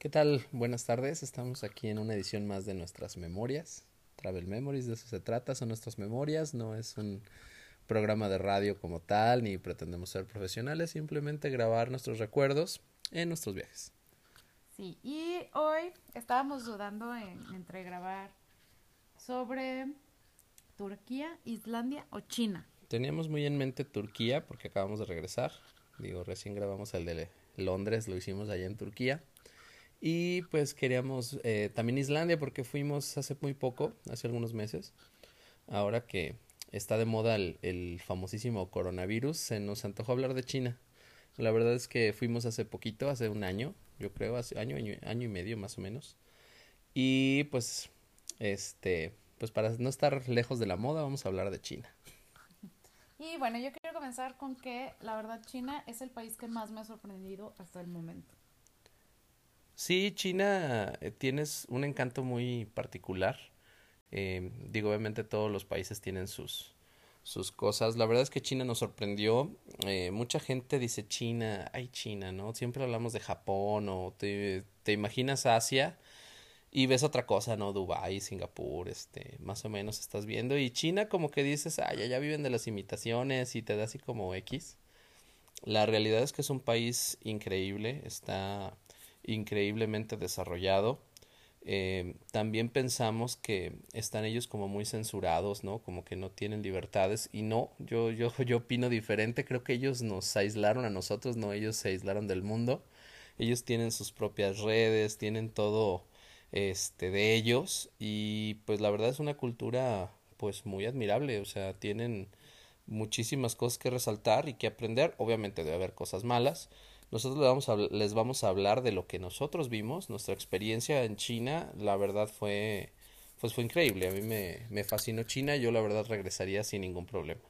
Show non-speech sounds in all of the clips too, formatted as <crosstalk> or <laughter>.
¿Qué tal? Buenas tardes. Estamos aquí en una edición más de nuestras memorias. Travel Memories, de eso se trata, son nuestras memorias, no es un programa de radio como tal, ni pretendemos ser profesionales, simplemente grabar nuestros recuerdos en nuestros viajes. Sí, y hoy estábamos dudando en, entre grabar sobre Turquía, Islandia o China. Teníamos muy en mente Turquía porque acabamos de regresar. Digo, recién grabamos el de Londres, lo hicimos allá en Turquía. Y pues queríamos eh, también Islandia porque fuimos hace muy poco, hace algunos meses. Ahora que está de moda el, famosísimo coronavirus, se nos antojó hablar de China. La verdad es que fuimos hace poquito, hace un año, yo creo, hace año, año, año y medio más o menos. Y pues, este, pues para no estar lejos de la moda, vamos a hablar de China. Y bueno, yo quiero comenzar con que la verdad China es el país que más me ha sorprendido hasta el momento. Sí, China eh, tienes un encanto muy particular. Eh, digo, obviamente todos los países tienen sus, sus cosas. La verdad es que China nos sorprendió. Eh, mucha gente dice China, ay China, ¿no? Siempre hablamos de Japón o te, te imaginas Asia y ves otra cosa, ¿no? Dubái, Singapur, este, más o menos estás viendo. Y China como que dices, ay, ya viven de las imitaciones y te da así como X. La realidad es que es un país increíble, está increíblemente desarrollado. Eh, también pensamos que están ellos como muy censurados, ¿no? Como que no tienen libertades. Y no, yo, yo, <laughs> yo opino diferente, creo que ellos nos aislaron a nosotros, no, ellos se aislaron del mundo, ellos tienen sus propias redes, tienen todo este de ellos. Y pues la verdad es una cultura pues muy admirable, o sea, tienen muchísimas cosas que resaltar y que aprender, obviamente debe haber cosas malas, nosotros les vamos, a, les vamos a hablar de lo que nosotros vimos, nuestra experiencia en China, la verdad fue, pues fue increíble, a mí me, me fascinó China, yo la verdad regresaría sin ningún problema.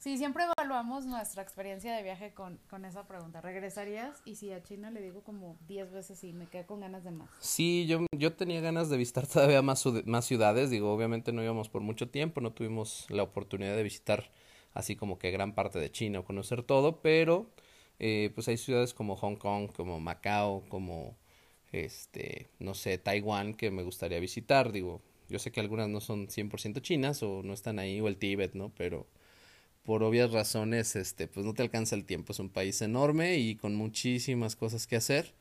Sí, siempre evaluamos nuestra experiencia de viaje con, con esa pregunta. ¿Regresarías? Y si a China le digo como 10 veces y me quedé con ganas de más. Sí, yo, yo tenía ganas de visitar todavía más, más ciudades. Digo, obviamente no íbamos por mucho tiempo, no tuvimos la oportunidad de visitar así como que gran parte de China o conocer todo, pero eh, pues hay ciudades como Hong Kong, como Macao, como este, no sé, Taiwán que me gustaría visitar, digo, yo sé que algunas no son 100% chinas o no están ahí o el Tíbet, ¿no? Pero por obvias razones, este, pues no te alcanza el tiempo, es un país enorme y con muchísimas cosas que hacer.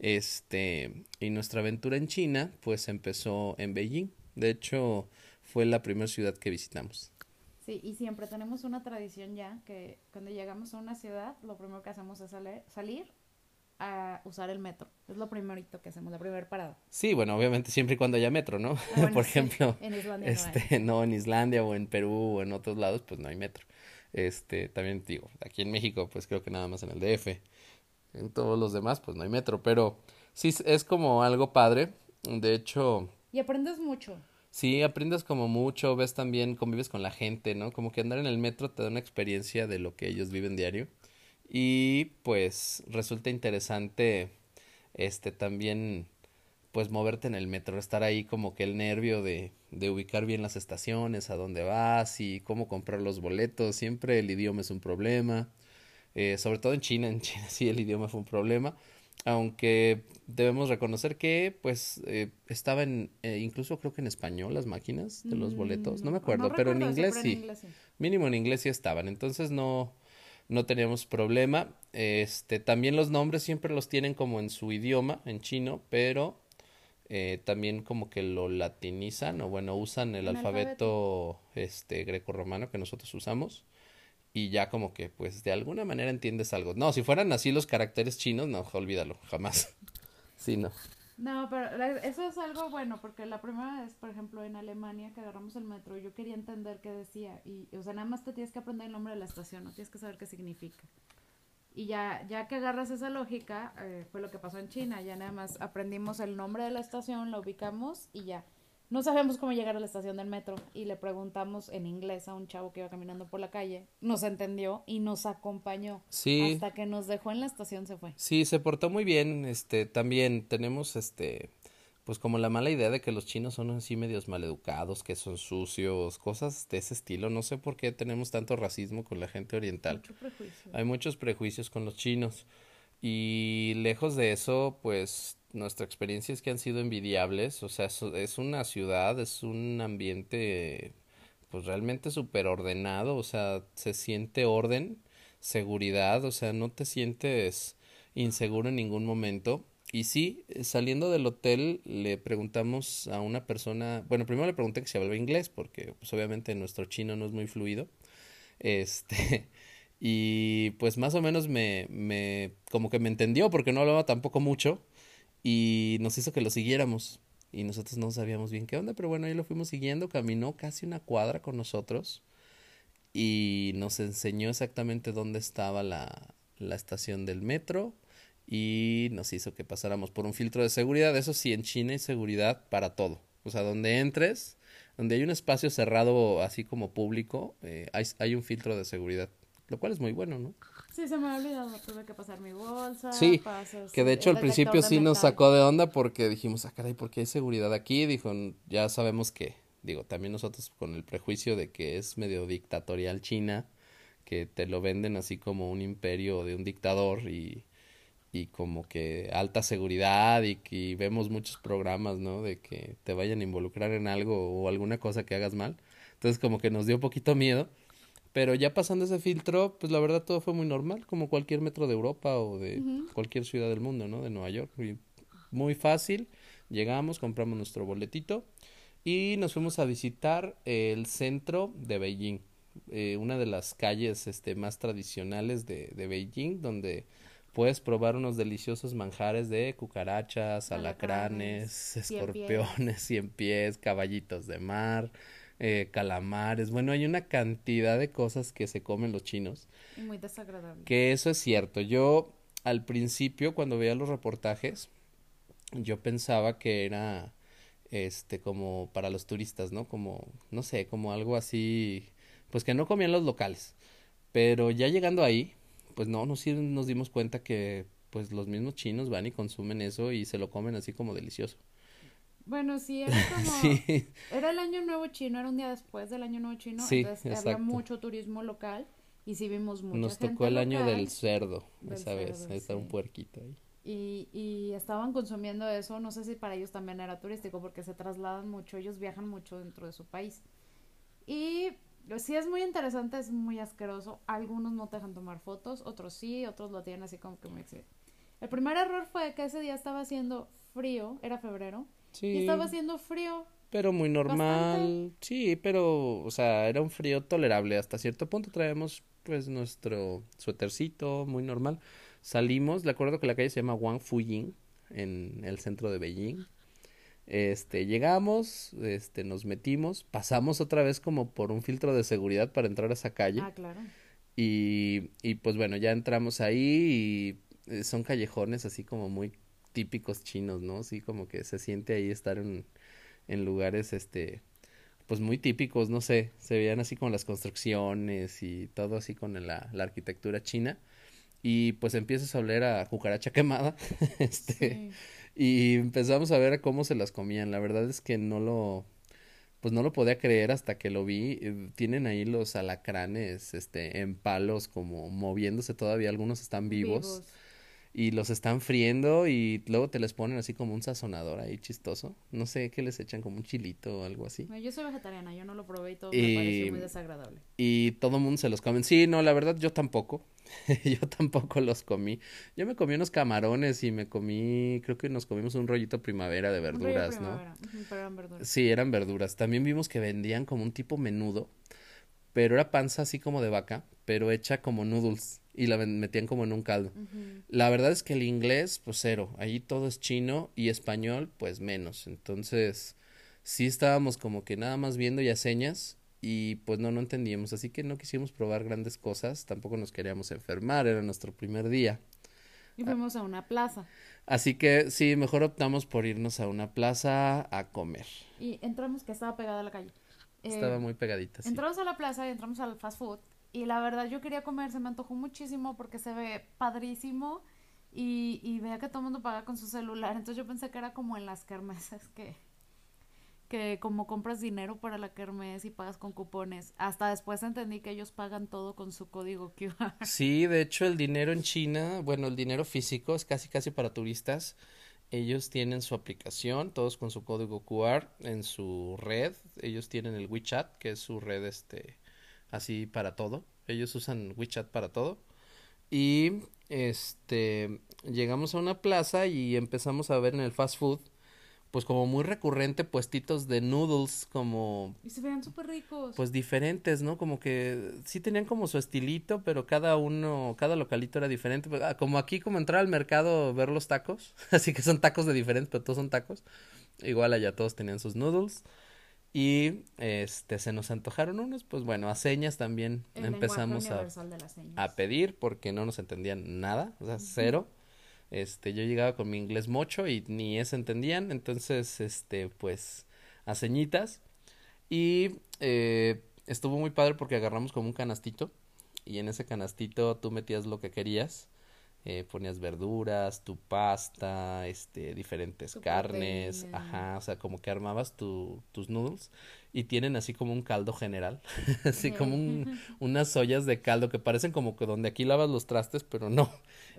Este, y nuestra aventura en China pues empezó en Beijing. De hecho, fue la primera ciudad que visitamos. Sí, y siempre tenemos una tradición ya que cuando llegamos a una ciudad, lo primero que hacemos es salir a usar el metro. Es lo primerito que hacemos, la primera parada. Sí, bueno, obviamente siempre y cuando haya metro, ¿no? <laughs> Por ejemplo, en Islandia este, <laughs> no, en Islandia o en Perú o en otros lados, pues no hay metro. Este, también digo, aquí en México, pues creo que nada más en el DF. En todos los demás, pues no hay metro, pero sí es como algo padre. De hecho. Y aprendes mucho. Sí, aprendes como mucho, ves también, convives con la gente, ¿no? Como que andar en el metro te da una experiencia de lo que ellos viven diario. Y pues resulta interesante este también pues moverte en el metro, estar ahí como que el nervio de, de ubicar bien las estaciones, a dónde vas y cómo comprar los boletos. Siempre el idioma es un problema. Eh, sobre todo en China, en China <laughs> sí el idioma fue un problema aunque debemos reconocer que pues eh, estaba en eh, incluso creo que en español las máquinas de los boletos no me mm, acuerdo pero en inglés, sí. mínimo en inglés sí estaban entonces no no teníamos problema. Este también los nombres siempre los tienen como en su idioma en chino pero eh, también como que lo latinizan o bueno usan el alfabeto, alfabeto este greco romano que nosotros usamos y ya como que pues de alguna manera entiendes algo. No, si fueran así los caracteres chinos, no, olvídalo, jamás. <laughs> Sí, no. No, pero eso es algo bueno, porque la primera vez, por ejemplo, en Alemania que agarramos el metro, yo quería entender qué decía. Y, o sea, nada más te tienes que aprender el nombre de la estación, no tienes que saber qué significa. Y ya, ya que agarras esa lógica, eh, fue lo que pasó en China. Ya nada más aprendimos el nombre de la estación, la ubicamos y ya no sabíamos cómo llegar a la estación del metro y le preguntamos en inglés a un chavo que iba caminando por la calle, nos entendió y nos acompañó. Sí. Hasta que nos dejó en la estación se fue. Sí, se portó muy bien, este, también tenemos este pues como la mala idea de que los chinos son así medios maleducados, que son sucios, cosas de ese estilo. No sé por qué tenemos tanto racismo con la gente oriental. Mucho prejuicio. Hay muchos prejuicios con los chinos. Y lejos de eso, pues nuestra experiencia es que han sido envidiables, o sea, es una ciudad, es un ambiente pues realmente súper ordenado, o sea, se siente orden, seguridad, o sea, no te sientes inseguro en ningún momento. Y sí, saliendo del hotel le preguntamos a una persona, bueno, primero le pregunté que si hablaba inglés, porque pues obviamente nuestro chino no es muy fluido. <laughs> Este, y pues más o menos me, me, como que me entendió porque no hablaba tampoco mucho y nos hizo que lo siguiéramos y nosotros no sabíamos bien qué onda, pero bueno, ahí lo fuimos siguiendo, caminó casi una cuadra con nosotros y nos enseñó exactamente dónde estaba la, la estación del metro y nos hizo que pasáramos por un filtro de seguridad. Eso sí, en China hay seguridad para todo. O sea, donde entres, donde hay un espacio cerrado así como público, eh, hay, hay un filtro de seguridad, lo cual es muy bueno, ¿no? Sí, se me ha olvidado, tuve que pasar mi bolsa. Sí, que de hecho al principio sí nos sacó de onda porque dijimos, ah, caray, ¿por qué hay seguridad aquí? Dijo, ya sabemos que, digo, también nosotros con el prejuicio de que es medio dictatorial China, que te lo venden así como un imperio de un dictador y, y como que alta seguridad y que vemos muchos programas, ¿no? De que te vayan a involucrar en algo o alguna cosa que hagas mal. Entonces como que nos dio un poquito miedo pero ya pasando ese filtro, pues la verdad todo fue muy normal, como cualquier metro de Europa o de cualquier ciudad del mundo, ¿no? De Nueva York. Muy fácil. Llegamos, compramos nuestro boletito y nos fuimos a visitar el centro de Beijing, eh, una de las calles este, más tradicionales de, de Beijing, donde puedes probar unos deliciosos manjares de cucarachas, alacranes, escorpiones, <laughs> cien pies, caballitos de mar, eh, calamares, bueno, hay una cantidad de cosas que se comen los chinos. Muy desagradable. Que eso es cierto. Yo al principio cuando veía los reportajes, yo pensaba que era este como para los turistas, ¿no? Como no sé, como algo así, pues que no comían los locales. Pero ya llegando ahí, pues no, nos, nos dimos cuenta que pues los mismos chinos van y consumen eso y se lo comen así como delicioso. Bueno, sí, era <laughs> como... Era el año nuevo chino, era un día después del año nuevo chino, sí, entonces había mucho turismo local y sí vimos mucha Nos tocó el año del cerdo, esa vez, ahí está un puerquito ahí. Y, y estaban consumiendo eso, no sé si para ellos también era turístico porque se trasladan mucho, ellos viajan mucho dentro de su país. Y sí es muy interesante, es muy asqueroso, algunos no te dejan tomar fotos, otros sí, otros lo tienen así como que muy... El primer error fue que ese día estaba haciendo frío, era febrero, y estaba haciendo frío. Pero muy normal. Sí, pero, o sea, era un frío tolerable. Hasta cierto punto traemos, pues, nuestro suétercito muy normal. Salimos, le acuerdo que la calle se llama Wang Fuying, en el centro de Beijing. Este, llegamos, este, nos metimos, pasamos otra vez como por un filtro de seguridad para entrar a esa calle. Ah, claro. Y, y pues bueno, ya entramos ahí y eh, son callejones así como muy típicos chinos, ¿no? Sí, como que se siente ahí estar en, en lugares, este, pues muy típicos, no sé, se veían así con las construcciones y todo así con la, la arquitectura china. Y pues empiezas a oler a cucaracha quemada, <laughs> este, y empezamos a ver cómo se las comían. La verdad es que no lo, pues no lo podía creer hasta que lo vi. Eh, tienen ahí los alacranes, este, en palos como moviéndose todavía, algunos están vivos y los están friendo y luego te les ponen así como un sazonador ahí chistoso. No sé qué les echan como un chilito o algo así. yo soy vegetariana, yo no lo probé y todo me pareció muy desagradable. Y todo el mundo se los come. Sí, no, la verdad yo tampoco. <laughs> yo tampoco los comí. Yo me comí unos camarones y me comí, creo que nos comimos un rollito primavera de verduras, ¿no? pero eran verduras. Sí, eran verduras. También vimos que vendían como un tipo menudo, pero era panza así como de vaca, pero hecha como noodles y la metían como en un caldo. La verdad es que el inglés, pues cero. Allí todo es chino y español, pues menos. Entonces, sí estábamos como que nada más viendo ya señas y pues no, no entendíamos. Así que no quisimos probar grandes cosas, tampoco nos queríamos enfermar, era nuestro primer día. Y fuimos a una plaza. Así que sí, mejor optamos por irnos a una plaza a comer. Y entramos que estaba pegada a la calle. Estaba eh, muy pegadita. Sí. Entramos a la plaza y entramos al fast food y la verdad yo quería comer, se me antojó muchísimo porque se ve padrísimo y, y veía que todo el mundo paga con su celular. Entonces yo pensé que era como en las kermeses que, que como compras dinero para la kermés y pagas con cupones, hasta después entendí que ellos pagan todo con su código QR. Sí, de hecho el dinero en China, bueno, el dinero físico es casi casi para turistas. Ellos tienen su aplicación, todos con su código QR en su red. Ellos tienen el WeChat, que es su red este así para todo. Ellos usan WeChat para todo. Y este llegamos a una plaza y empezamos a ver en el fast food pues como muy recurrente puestitos de noodles como Y se veían súper ricos. pues diferentes, ¿no? Como que sí tenían como su estilito, pero cada uno, cada localito era diferente. Pues, ah, Como aquí, como entrar al mercado, ver los tacos, <laughs> así que son tacos de diferentes, pero todos son tacos. Igual allá todos tenían sus noodles. Y este se nos antojaron unos, pues bueno, a señas también El empezamos a, señas. a pedir porque no nos entendían nada, o sea, cero. Este, yo llegaba con mi inglés mocho y ni eso entendían, entonces, este, pues, a ceñitas. Y eh, estuvo muy padre porque agarramos como un canastito y en ese canastito tú metías lo que querías. Eh, ponías verduras, tu pasta, este, diferentes Tu carnes, proteína. ajá, o sea, como que armabas tu, tus noodles y tienen así como un caldo general, <laughs> así como un, unas ollas de caldo que parecen como que donde aquí lavas los trastes, pero no,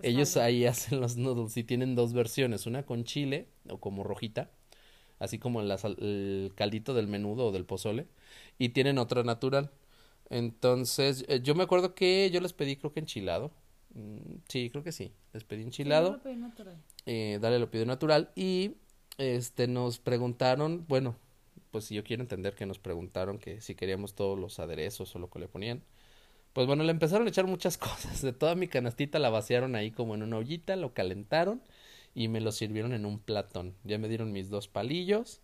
ellos ahí hacen los noodles y tienen dos versiones, una con chile o como rojita, así como sal- el caldito del menudo o del pozole, y tienen otra natural. Entonces, eh, yo me acuerdo que yo les pedí creo que enchilado. Mm, sí, creo que sí, les pedí Sí, enchilado lo pedí natural. eh, Dale lo pidió natural y este nos preguntaron, bueno, pues yo quiero entender que nos preguntaron que si queríamos todos los aderezos o lo que le ponían. Pues bueno, le empezaron a echar muchas <laughs> cosas. De toda mi canastita la vaciaron ahí como en una ollita, lo calentaron y me lo sirvieron en un platón. Ya me dieron mis dos palillos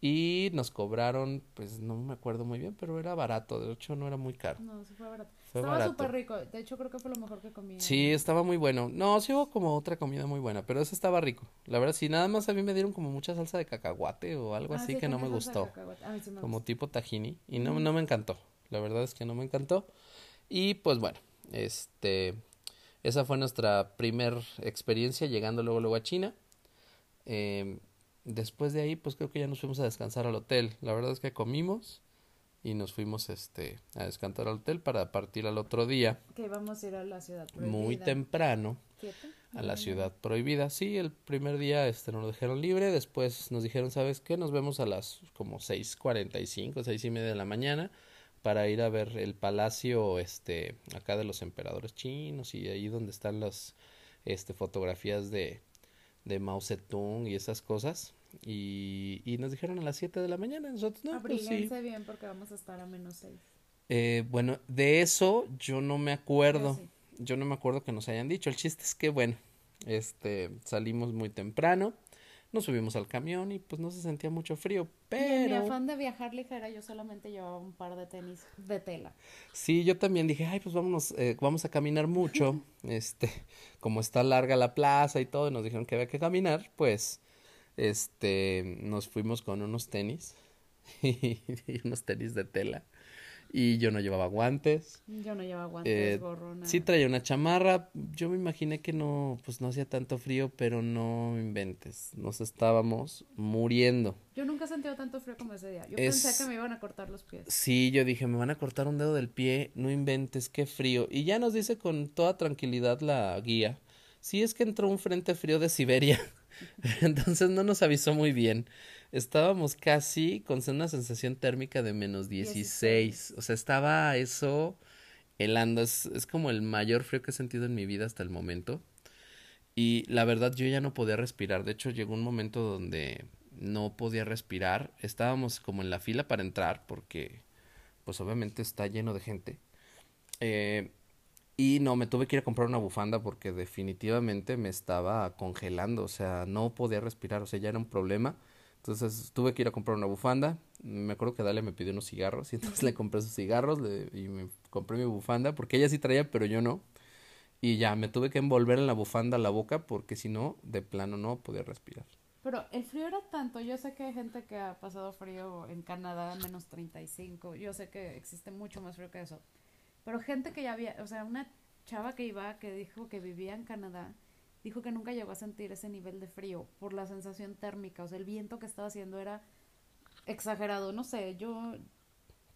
y nos cobraron, pues no me acuerdo muy bien, pero era barato, de hecho no era muy caro. No, sí fue barato. Fue Estaba súper rico. De hecho, creo que fue lo mejor que comí. Sí, estaba muy bueno. No, sí hubo como otra comida muy buena, pero ese estaba rico. La verdad, sí, nada más a mí me dieron como mucha salsa de cacahuate o algo Ah, así sí, que no me gustó. sí me Como tipo tahini. Y no, no me encantó. La verdad es que no me encantó. Y pues bueno, este, esa fue nuestra primer experiencia llegando luego, luego a China. Em, después de ahí, pues creo que ya nos fuimos a descansar al hotel. La verdad es que comimos y nos fuimos, este, a descansar al hotel para partir al otro día, Que íbamos a ir a la ciudad muy prohibida. temprano ¿Siete? a la ciudad prohibida. Sí, el primer día este nos lo dejaron libre, después nos dijeron, ¿sabes qué? Nos vemos a las como seis cuarenta y cinco, seis y media de la mañana para ir a ver el palacio este acá de los emperadores chinos y ahí donde están las este fotografías de de Mao Zedong y esas cosas. Y, y nos dijeron a las 7 de la mañana, nosotros no, pues sí. Bien porque vamos a estar a menos seis. Eh, bueno, de eso yo no me acuerdo. Yo sí. Yo no me acuerdo que nos hayan dicho. El chiste es que, bueno, este, salimos muy temprano, nos subimos al camión y pues no se sentía mucho frío, en mi pero afán de viajar ligera, yo solamente llevaba un par de tenis de tela. sí, yo también dije, ay, pues vámonos, eh, vamos a caminar mucho, <laughs> este, como está larga la plaza y todo, y nos dijeron que había que caminar, pues, este, nos fuimos con unos tenis <laughs> y unos tenis de tela y yo no llevaba guantes. Yo no llevaba guantes, Eh, gorro, nada. Sí traía una chamarra, yo me imaginé que no, pues no hacía tanto frío, pero no inventes, nos estábamos muriendo. Yo nunca he sentido tanto frío como ese día. Yo Es- pensé que me iban a cortar los pies. Sí, yo dije, me van a cortar un dedo del pie, no inventes, qué frío. Y ya nos dice con toda tranquilidad la guía, sí es que entró un frente frío de Siberia, <laughs> <laughs> entonces no nos avisó muy bien. Estábamos casi con una sensación térmica de menos 16, o sea, estaba eso helando, es, es como el mayor frío que he sentido en mi vida hasta el momento. Y la verdad yo ya no podía respirar, de hecho llegó un momento donde no podía respirar, estábamos como en la fila para entrar porque pues obviamente está lleno de gente. Eh, y no, me tuve que ir a comprar una bufanda porque definitivamente me estaba congelando, o sea, no podía respirar, o sea, ya era un problema. Entonces tuve que ir a comprar una bufanda. Me acuerdo que Dalia me pidió unos cigarros y <laughs> entonces le compré sus cigarros le- y me compré mi bufanda porque ella sí traía, pero yo no. Y ya me tuve que envolver en la bufanda la boca porque si no, de plano no podía respirar. Pero el frío era tanto. Yo sé que hay gente que ha pasado frío en Canadá, menos 35. Yo sé que existe mucho más frío que eso. Pero gente que ya había, o sea, una chava que iba, que dijo que vivía en Canadá, dijo que nunca llegó a sentir ese nivel de frío por la sensación térmica. O sea, el viento que estaba haciendo era exagerado, no sé, yo...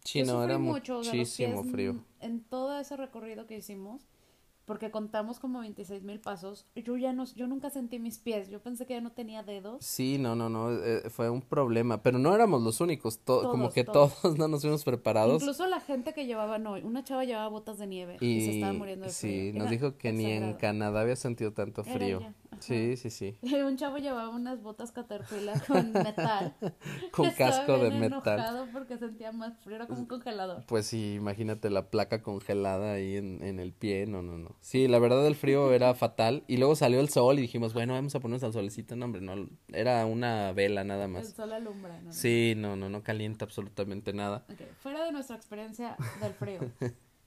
Sí, yo no, era mucho, o sea, los muchísimo pies, frío. En todo ese recorrido que hicimos, porque contamos como 26 mil pasos, yo ya no, yo nunca sentí mis pies, yo pensé que ya no tenía dedos. Sí, no, no, no, eh, fue un problema, pero no éramos los únicos, to- como que todos. todos <laughs> no nos fuimos preparados Incluso la gente que llevaba, no, una chava llevaba botas de nieve y, se estaba muriendo de sí, frío. nos Era dijo que ni en. Canadá había sentido tanto Era frío. ella, ajá. Sí, sí, sí, Y <laughs> un chavo llevaba unas botas Caterpillar con metal. <laughs> con casco de metal. enojado porque sentía más frío, era como un congelador. Pues sí, imagínate la placa congelada ahí en, en el pie, no, no, no. Sí, la verdad el frío <laughs> era fatal y luego salió el sol y dijimos, bueno, vamos a ponernos al solecito, no, hombre, no, era una vela nada El más. sol alumbra, ¿no? Sí, no, no, no calienta absolutamente nada. Ok, Fuera de nuestra experiencia del frío,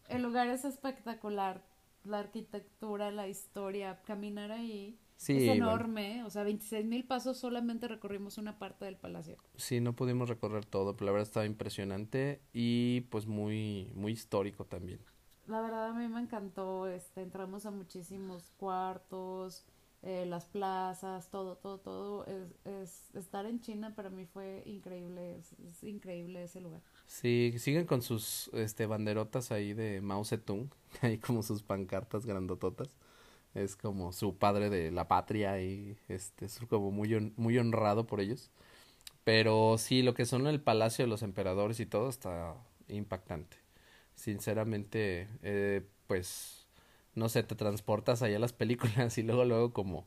el lugar es espectacular. La arquitectura, la historia, caminar ahí Sí, es bueno. enorme. O sea, 26 mil pasos solamente recorrimos una parte del palacio. Sí, no pudimos recorrer todo, pero la verdad estaba impresionante y pues muy, muy histórico también. La verdad a mí me encantó, este, entramos a muchísimos cuartos, eh, las plazas, todo, todo, todo. Es, es, estar en China para mí fue increíble, es, es increíble ese lugar. Sí, siguen con sus este banderotas ahí de Mao Zedong, <laughs> ahí como sus pancartas grandototas. Es como su padre de la patria y este es como muy muy honrado por ellos. Pero sí, lo que son el Palacio de los Emperadores y todo está impactante. Sinceramente, eh, pues no sé, te transportas allá a las películas <laughs> y luego luego como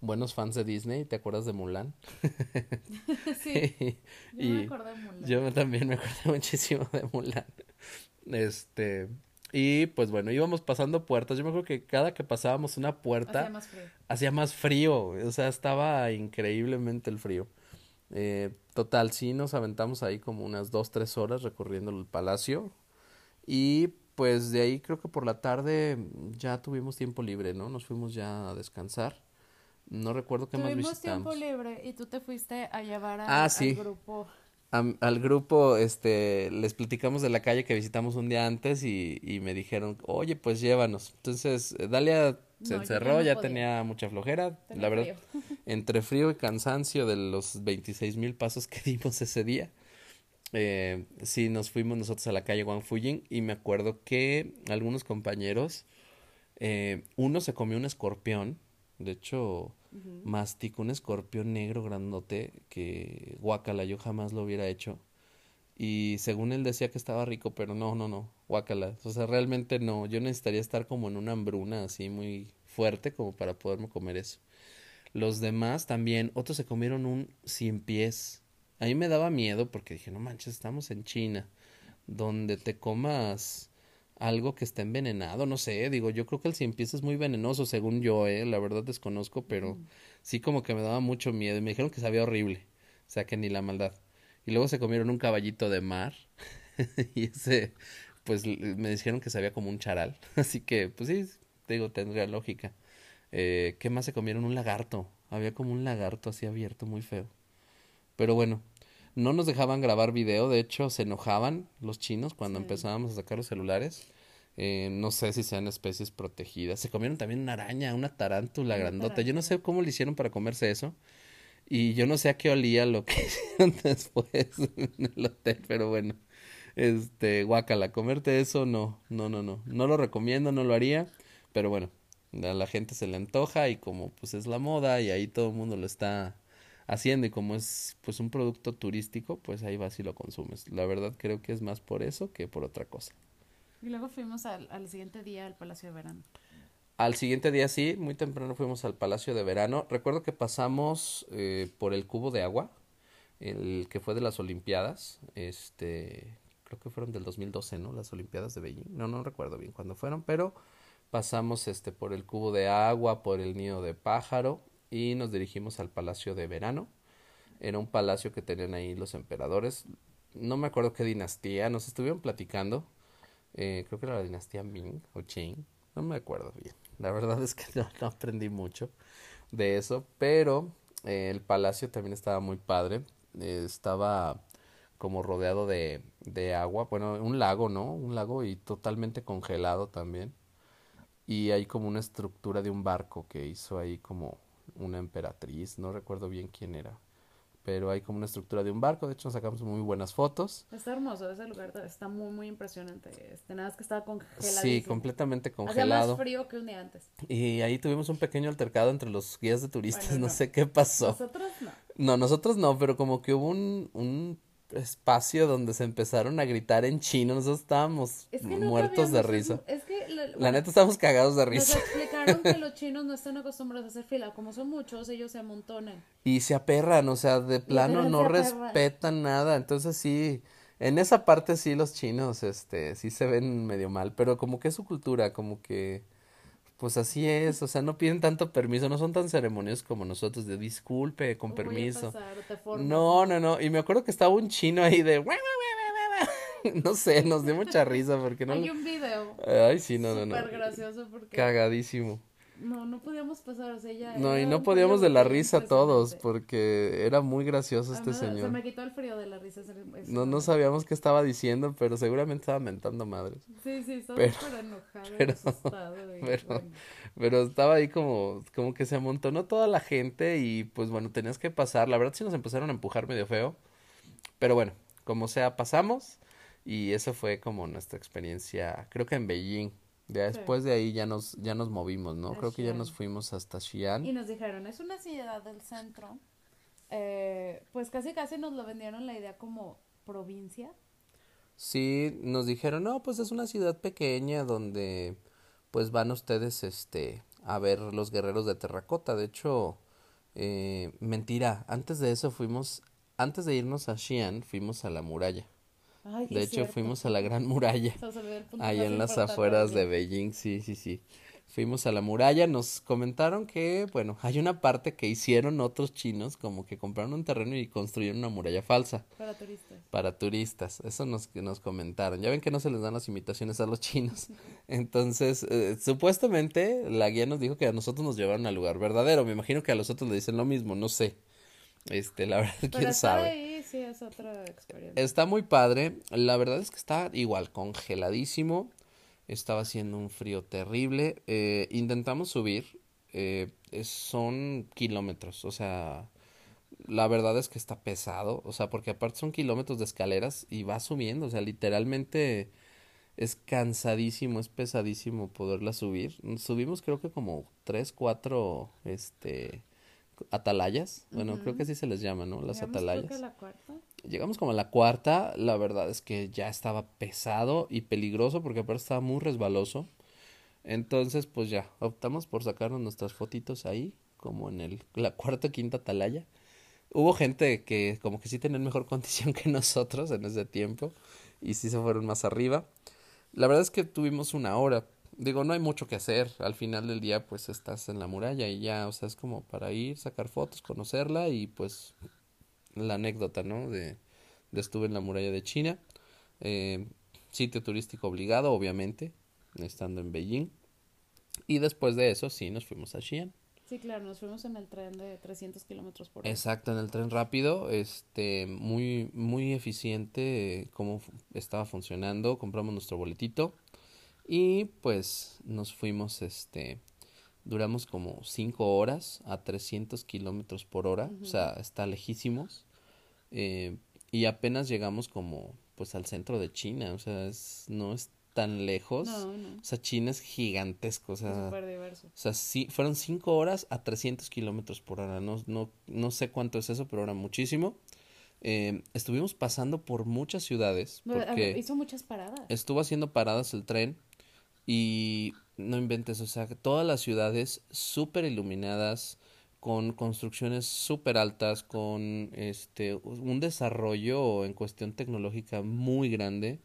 buenos fans de Disney, ¿te acuerdas de Mulan? <laughs> sí, <laughs> yo me acordé de Mulan. Yo también me acuerdo muchísimo de Mulan. Este, y pues bueno, íbamos pasando puertas. Yo me acuerdo que cada que pasábamos una puerta Hacía más frío. hacía más frío. O sea, estaba increíblemente el frío. Eh, total, sí nos aventamos ahí como unas dos, tres horas recorriendo el palacio. Y pues de ahí creo que por la tarde ya tuvimos tiempo libre, ¿no? Nos fuimos ya a descansar. No recuerdo qué más Tuvimos tiempo visitamos. libre y tú te fuiste a llevar a- Ah, sí. al grupo. Al grupo, este, les platicamos de la calle que visitamos un día antes y, y me dijeron, oye, pues llévanos. Entonces, eh, Dalia se No, encerró, no ya podía. tenía mucha flojera, Tenía la verdad, frío. <laughs> entre frío y cansancio de los 26 mil pasos que <laughs> dimos ese día. Eh, sí, nos fuimos nosotros a la calle Wangfujing y me acuerdo que algunos compañeros, eh, uno se comió un escorpión, de hecho, Ujú. masticó un escorpión negro grandote que guacala, yo jamás lo hubiera hecho. Y según él decía que estaba rico, pero no, no, no, guacala. O sea, realmente no, yo necesitaría estar como en una hambruna así muy fuerte como para poderme comer eso. Los demás también, otros se comieron un cien pies. A mí me daba miedo porque dije, no manches, estamos en China, donde te comas algo que está envenenado, no sé, digo, yo creo que el cien pies es muy venenoso, según yo, eh, la verdad desconozco, pero sí como que me daba mucho miedo y me dijeron que sabía horrible, o sea, que ni la maldad. Y luego se comieron un caballito de mar <laughs> y ese, pues me dijeron que sabía como un charal, <laughs> así que, pues sí, te digo, tendría lógica. Eh, ¿qué más se comieron? Un lagarto, había como un lagarto así abierto, muy feo. Pero bueno, no nos dejaban grabar video, de hecho se enojaban los chinos cuando Sí. empezábamos a sacar los celulares. Eh, no sé si sean especies protegidas. Se comieron también una araña, una tarántula Una grandota. Yo no sé cómo le hicieron para comerse eso. Y yo no sé a qué olía lo que <laughs> hicieron después en el hotel, pero bueno. Este, guácala, comerte eso no, no, no, no. No lo recomiendo, no lo haría, pero bueno, a la gente se le antoja y como pues es la moda y ahí todo el mundo lo está haciendo y como es pues un producto turístico, pues ahí vas y lo consumes. La verdad creo que es más por eso que por otra cosa. Y luego fuimos al, al siguiente día al Palacio de Verano. Al siguiente día sí, muy temprano fuimos al Palacio de Verano. Recuerdo que pasamos eh, por el cubo de agua, el que fue de las Olimpiadas. Este, creo que fueron del 2012, ¿no? Las Olimpiadas de Beijing. No, no recuerdo bien cuándo fueron, pero pasamos este por el cubo de agua, por el nido de pájaro y nos dirigimos al Palacio de Verano. Era un palacio que tenían ahí los emperadores. No me acuerdo qué dinastía, nos estuvieron platicando. Eh, creo que era la dinastía Ming o Qing, no me acuerdo bien. La verdad <laughs> es que no, aprendí mucho de eso, pero eh, el palacio también estaba muy padre. Eh, estaba como rodeado de, de agua, bueno, un lago, ¿no? Un lago y totalmente congelado también. Y hay como una estructura de un barco que hizo ahí como una emperatriz, no recuerdo bien quién era. pero hay como una estructura de un barco. De hecho, nos sacamos muy buenas fotos. Está hermoso ese lugar, está muy, muy impresionante. Este, nada más que estaba congelado. Sí, completamente Hacía congelado. más frío que un día antes. Y ahí tuvimos un pequeño altercado entre los guías de turistas. no. sé qué pasó. Nosotros no. No, nosotros no, pero como que hubo un, un espacio donde se empezaron a gritar en chino. Nosotros estábamos Es que no muertos de risa. Es, que la, La neta estábamos cagados de nos risa. explicaron que <laughs> los chinos no están acostumbrados a hacer fila. Como son muchos, ellos se amontonan. Y se aperran, o sea, de plano no respetan nada. Entonces sí, en esa parte sí los chinos, este, sí se ven medio mal, pero como que es su cultura, como que, pues así es, o sea, no piden tanto permiso, no son tan ceremoniosos como nosotros de disculpe, con permiso. pasar. No, no, no, y me acuerdo que estaba un chino ahí de, <laughs> no sé, nos dio mucha risa porque no. Hay un video Ay, sí, no, no, no. súper gracioso porque Cagadísimo. No, no podíamos pasar, o sea, ya No, y no podíamos de la risa todos porque era muy gracioso A este me- Se señor. me quitó el frío de la risa. ese- ese No, no sabíamos qué estaba diciendo, pero seguramente estaba mentando madres. Sí, sí, estaba Pero- súper enojado pero- asustado. y <laughs> pero- bueno. Pero estaba ahí como, como que se amontonó toda la gente y pues bueno, tenías que pasar. La verdad sí nos empezaron a empujar medio feo. Pero bueno, como sea, pasamos. Y eso fue como nuestra experiencia, creo que en Beijing. Ya después de ahí ya nos, ya nos movimos, ¿no? A Creo que ya nos fuimos hasta Xi'an. Y nos dijeron, es una ciudad del centro. Eh, pues casi casi nos lo vendieron la idea como provincia. Sí, nos dijeron, no, pues es una ciudad pequeña donde pues van ustedes este a ver los guerreros de terracota. De hecho, eh, mentira, antes de eso fuimos, antes de irnos a Xi'an, fuimos a la muralla. Ay, De hecho, fuimos a la gran muralla, ahí en las afueras de Beijing, sí, sí, sí. Fuimos a la muralla, nos comentaron que, bueno, hay una parte que hicieron otros chinos, como que compraron un terreno y construyeron una muralla falsa. Para turistas. para turistas. Eso nos, nos comentaron. Ya ven que no se les dan las invitaciones a los chinos. <laughs> Entonces, eh, supuestamente la guía nos dijo que a nosotros nos llevaron al lugar verdadero. Me imagino que a los otros le dicen lo mismo, no sé. Este, la verdad, <laughs> quién sabe. Sí es otra experiencia. Está muy padre. La verdad es que está igual, congeladísimo. Estaba haciendo un frío terrible. Eh, intentamos subir. eh, son kilómetros. O sea, la verdad es que está pesado. O sea, porque aparte son kilómetros de escaleras y va subiendo. O sea, literalmente es cansadísimo, es pesadísimo poderla subir. Subimos creo que como tres, cuatro, este, atalayas. Bueno, creo que así se les llama, ¿no? Las Llegamos, creo atalayas. que a la cuarta. Llegamos como a la cuarta, la verdad es que ya estaba pesado y peligroso porque aparte estaba muy resbaloso. Entonces, pues ya, optamos por sacarnos nuestras fotitos ahí, como en el, la cuarta o quinta atalaya. Hubo gente que como que sí tenía mejor <laughs> condición que nosotros en ese tiempo y sí se fueron más arriba. La verdad es que tuvimos una hora. Digo, no hay mucho que hacer. Al final del día, pues estás en la muralla y ya, o sea, es como para ir, sacar fotos, conocerla y pues la anécdota, ¿no? De, de estuve en la muralla de China. Eh, sitio turístico obligado, obviamente, estando en Beijing. Y después de eso, sí, nos fuimos a Xi'an. Sí, claro, nos fuimos en el tren de 300 kilómetros por hora. Exacto, en el tren rápido, este, muy, muy eficiente, eh, cómo estaba funcionando, compramos nuestro boletito y pues nos fuimos, este, duramos como cinco horas a 300 kilómetros por hora, o sea, está lejísimos, eh, y apenas llegamos como, pues al centro de China, o sea, es, no es tan lejos, No, no. o sea, China es gigantesco, o sea, súper diverso. o sea, sí, fueron cinco horas a 300 kilómetros por hora. No, no, no sé cuánto es eso, pero era muchísimo. Eh, estuvimos pasando por muchas ciudades porque hizo muchas paradas. estuvo haciendo paradas el tren y no inventes, o sea, todas las ciudades súper iluminadas, con construcciones súper altas, con este un desarrollo en cuestión tecnológica muy grande.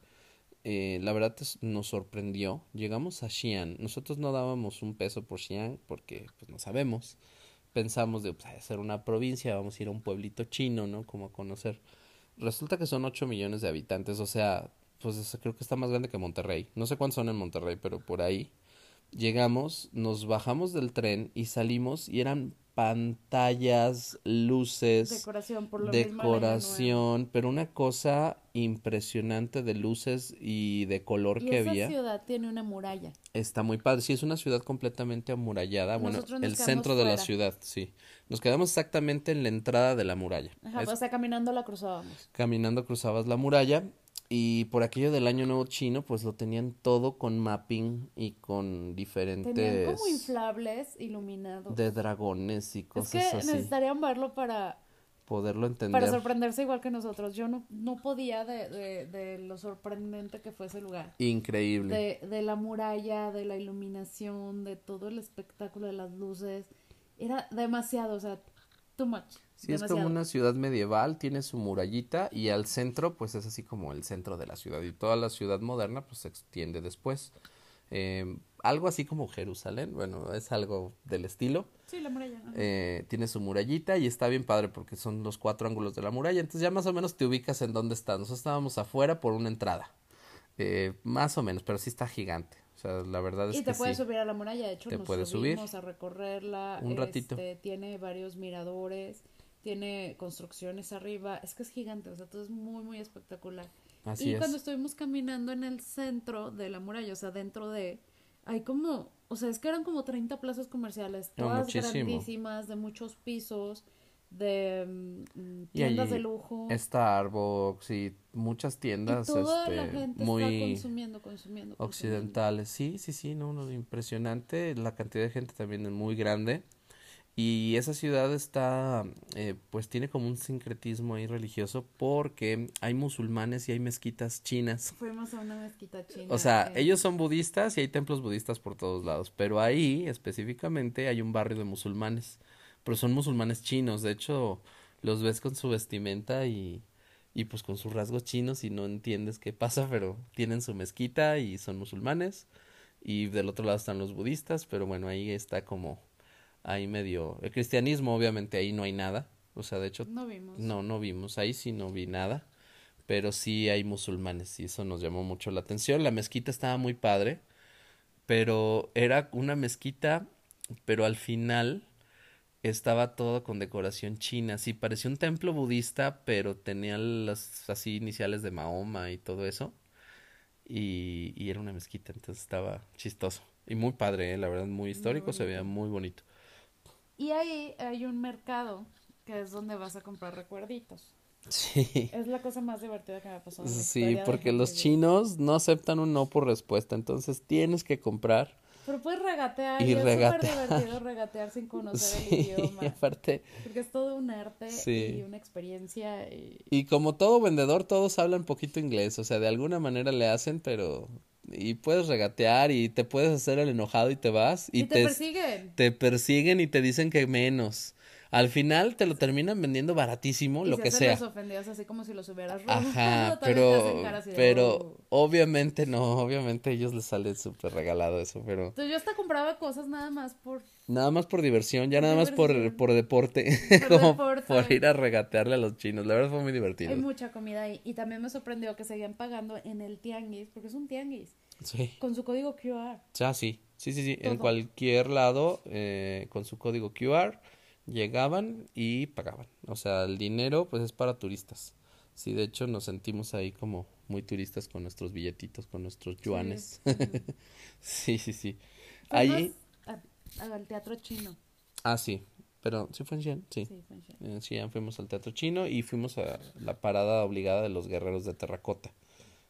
Eh, la verdad es- nos sorprendió. Llegamos a Xi'an. Nosotros no dábamos un peso por Xi'an porque pues no sabemos. Pensamos de pues, ser una provincia, vamos a ir a un pueblito chino, ¿no? Como a conocer. Resulta que son 8 millones de habitantes, o sea, pues es- creo que está más grande que Monterrey. No sé cuántos son en Monterrey, pero por ahí. Llegamos, nos bajamos del tren y salimos y eran pantallas, luces, Decoración, por lo decoración, pero una cosa impresionante de luces y de color Y que esa había. ciudad tiene una muralla. Está muy padre. Sí, es una ciudad completamente amurallada. Bueno, Nosotros el centro de la ciudad, sí. Nos quedamos exactamente en la entrada de la muralla. Ajá, Es- o sea, caminando la cruzábamos. caminando cruzabas la muralla y por aquello del Año Nuevo chino, pues lo tenían todo con mapping y con diferentes Tenían como inflables iluminados. de dragones y es cosas que así. necesitarían verlo para, Poderlo entender. para sorprenderse igual que nosotros. Yo no, no podía de, de, de lo sorprendente que fue ese lugar. Increíble. De, de la muralla, de la iluminación, de todo el espectáculo de las luces. Era demasiado, o sea, too much. Sí, es como una ciudad medieval, tiene su murallita y al centro, pues es así como el centro de la ciudad y toda la ciudad moderna, pues se extiende después. Eh, algo así como Jerusalén, bueno, es algo del estilo. Sí, la muralla. Eh, tiene su murallita y está bien padre porque son los cuatro ángulos de la muralla, entonces ya más o menos te ubicas en dónde estás. Nosotros estábamos afuera por una entrada, eh, más o menos, pero sí está gigante. O sea, la verdad es y te que puedes sí. subir a la muralla, de hecho Te nos puedes subir. subimos a recorrerla. Un ratito. este, tiene varios miradores, tiene construcciones arriba, es que es gigante, o sea, todo es muy, muy espectacular. Así y es. cuando estuvimos caminando en el centro de la muralla, o sea, dentro de, hay como, o sea, es que eran como 30 plazas comerciales, todas grandísimas, de muchos pisos, de mm, Y tiendas de lujo. Starbucks y muchas y tiendas la este, gente muy está consumiendo, consumiendo, consumiendo. occidentales. Sí, sí, sí, no, no, impresionante. La cantidad de gente también es muy grande. Y esa ciudad está, eh, pues tiene como un sincretismo ahí religioso porque hay musulmanes y hay mezquitas chinas. Fuimos a una mezquita china. O sea, en- ellos son budistas y hay templos budistas por todos lados, pero ahí específicamente hay un barrio de musulmanes, pero son musulmanes chinos, de hecho los ves con su vestimenta y, y pues con sus rasgos chinos y no entiendes qué pasa, pero tienen su mezquita y son musulmanes y del otro lado están los budistas, pero bueno, ahí está como ahí medio el cristianismo obviamente ahí no hay nada, o sea, de hecho No vimos. no, no vimos, ahí sí no vi nada, pero sí hay musulmanes y eso nos llamó mucho la atención. La mezquita estaba muy padre, pero era una mezquita, pero al final estaba todo con decoración china, sí, parecía un templo budista, pero tenía las así iniciales de Mahoma y todo eso, y, y era una mezquita, entonces estaba chistoso. Y muy padre, eh, la verdad, muy histórico, se veía muy bonito. Y ahí hay un mercado que es donde vas a comprar recuerditos. Sí. Es la cosa más divertida que me ha pasado. Sí, porque los chinos no aceptan un no por respuesta, entonces tienes que comprar. Pero puedes regatear Y y, es regatear. súper divertido regatear sin conocer Sí, el idioma. y aparte, Porque es todo un arte Sí. y una experiencia. Y... y como todo vendedor, todos hablan poquito inglés, o sea, de alguna manera le hacen, pero y puedes regatear y te puedes hacer el enojado y te vas y, Y te persiguen. te persiguen y te dicen que menos. Al final te lo terminan vendiendo baratísimo, Y lo se que hacen sea. los ofendidos así como si los hubieras robado. Ajá, <laughs> pero, de, pero "Oh". obviamente no, obviamente a ellos les sale súper regalado eso, pero Entonces yo hasta compraba cosas nada más por... nada más por diversión, ya Por nada más por, por deporte, Por <laughs> como deporte. por ir a regatearle a los chinos, la verdad fue muy divertido. Hay mucha comida ahí. Y también me sorprendió que seguían pagando en el tianguis, porque es un tianguis, Sí, con su código QR. ya sí, sí, sí, sí, en cualquier lado, eh, con su código QR, llegaban y pagaban, o sea, el dinero pues es para turistas. Sí, de hecho nos sentimos ahí como muy turistas con nuestros billetitos, con nuestros yuanes. <laughs> Sí, sí, sí. Fuimos Ahí, a- al teatro chino. ah, sí, pero sí fue en Xi'an, sí. Sí, fue en Xi'an. En Xi'an fuimos al teatro chino y fuimos a la parada obligada de los guerreros de terracota.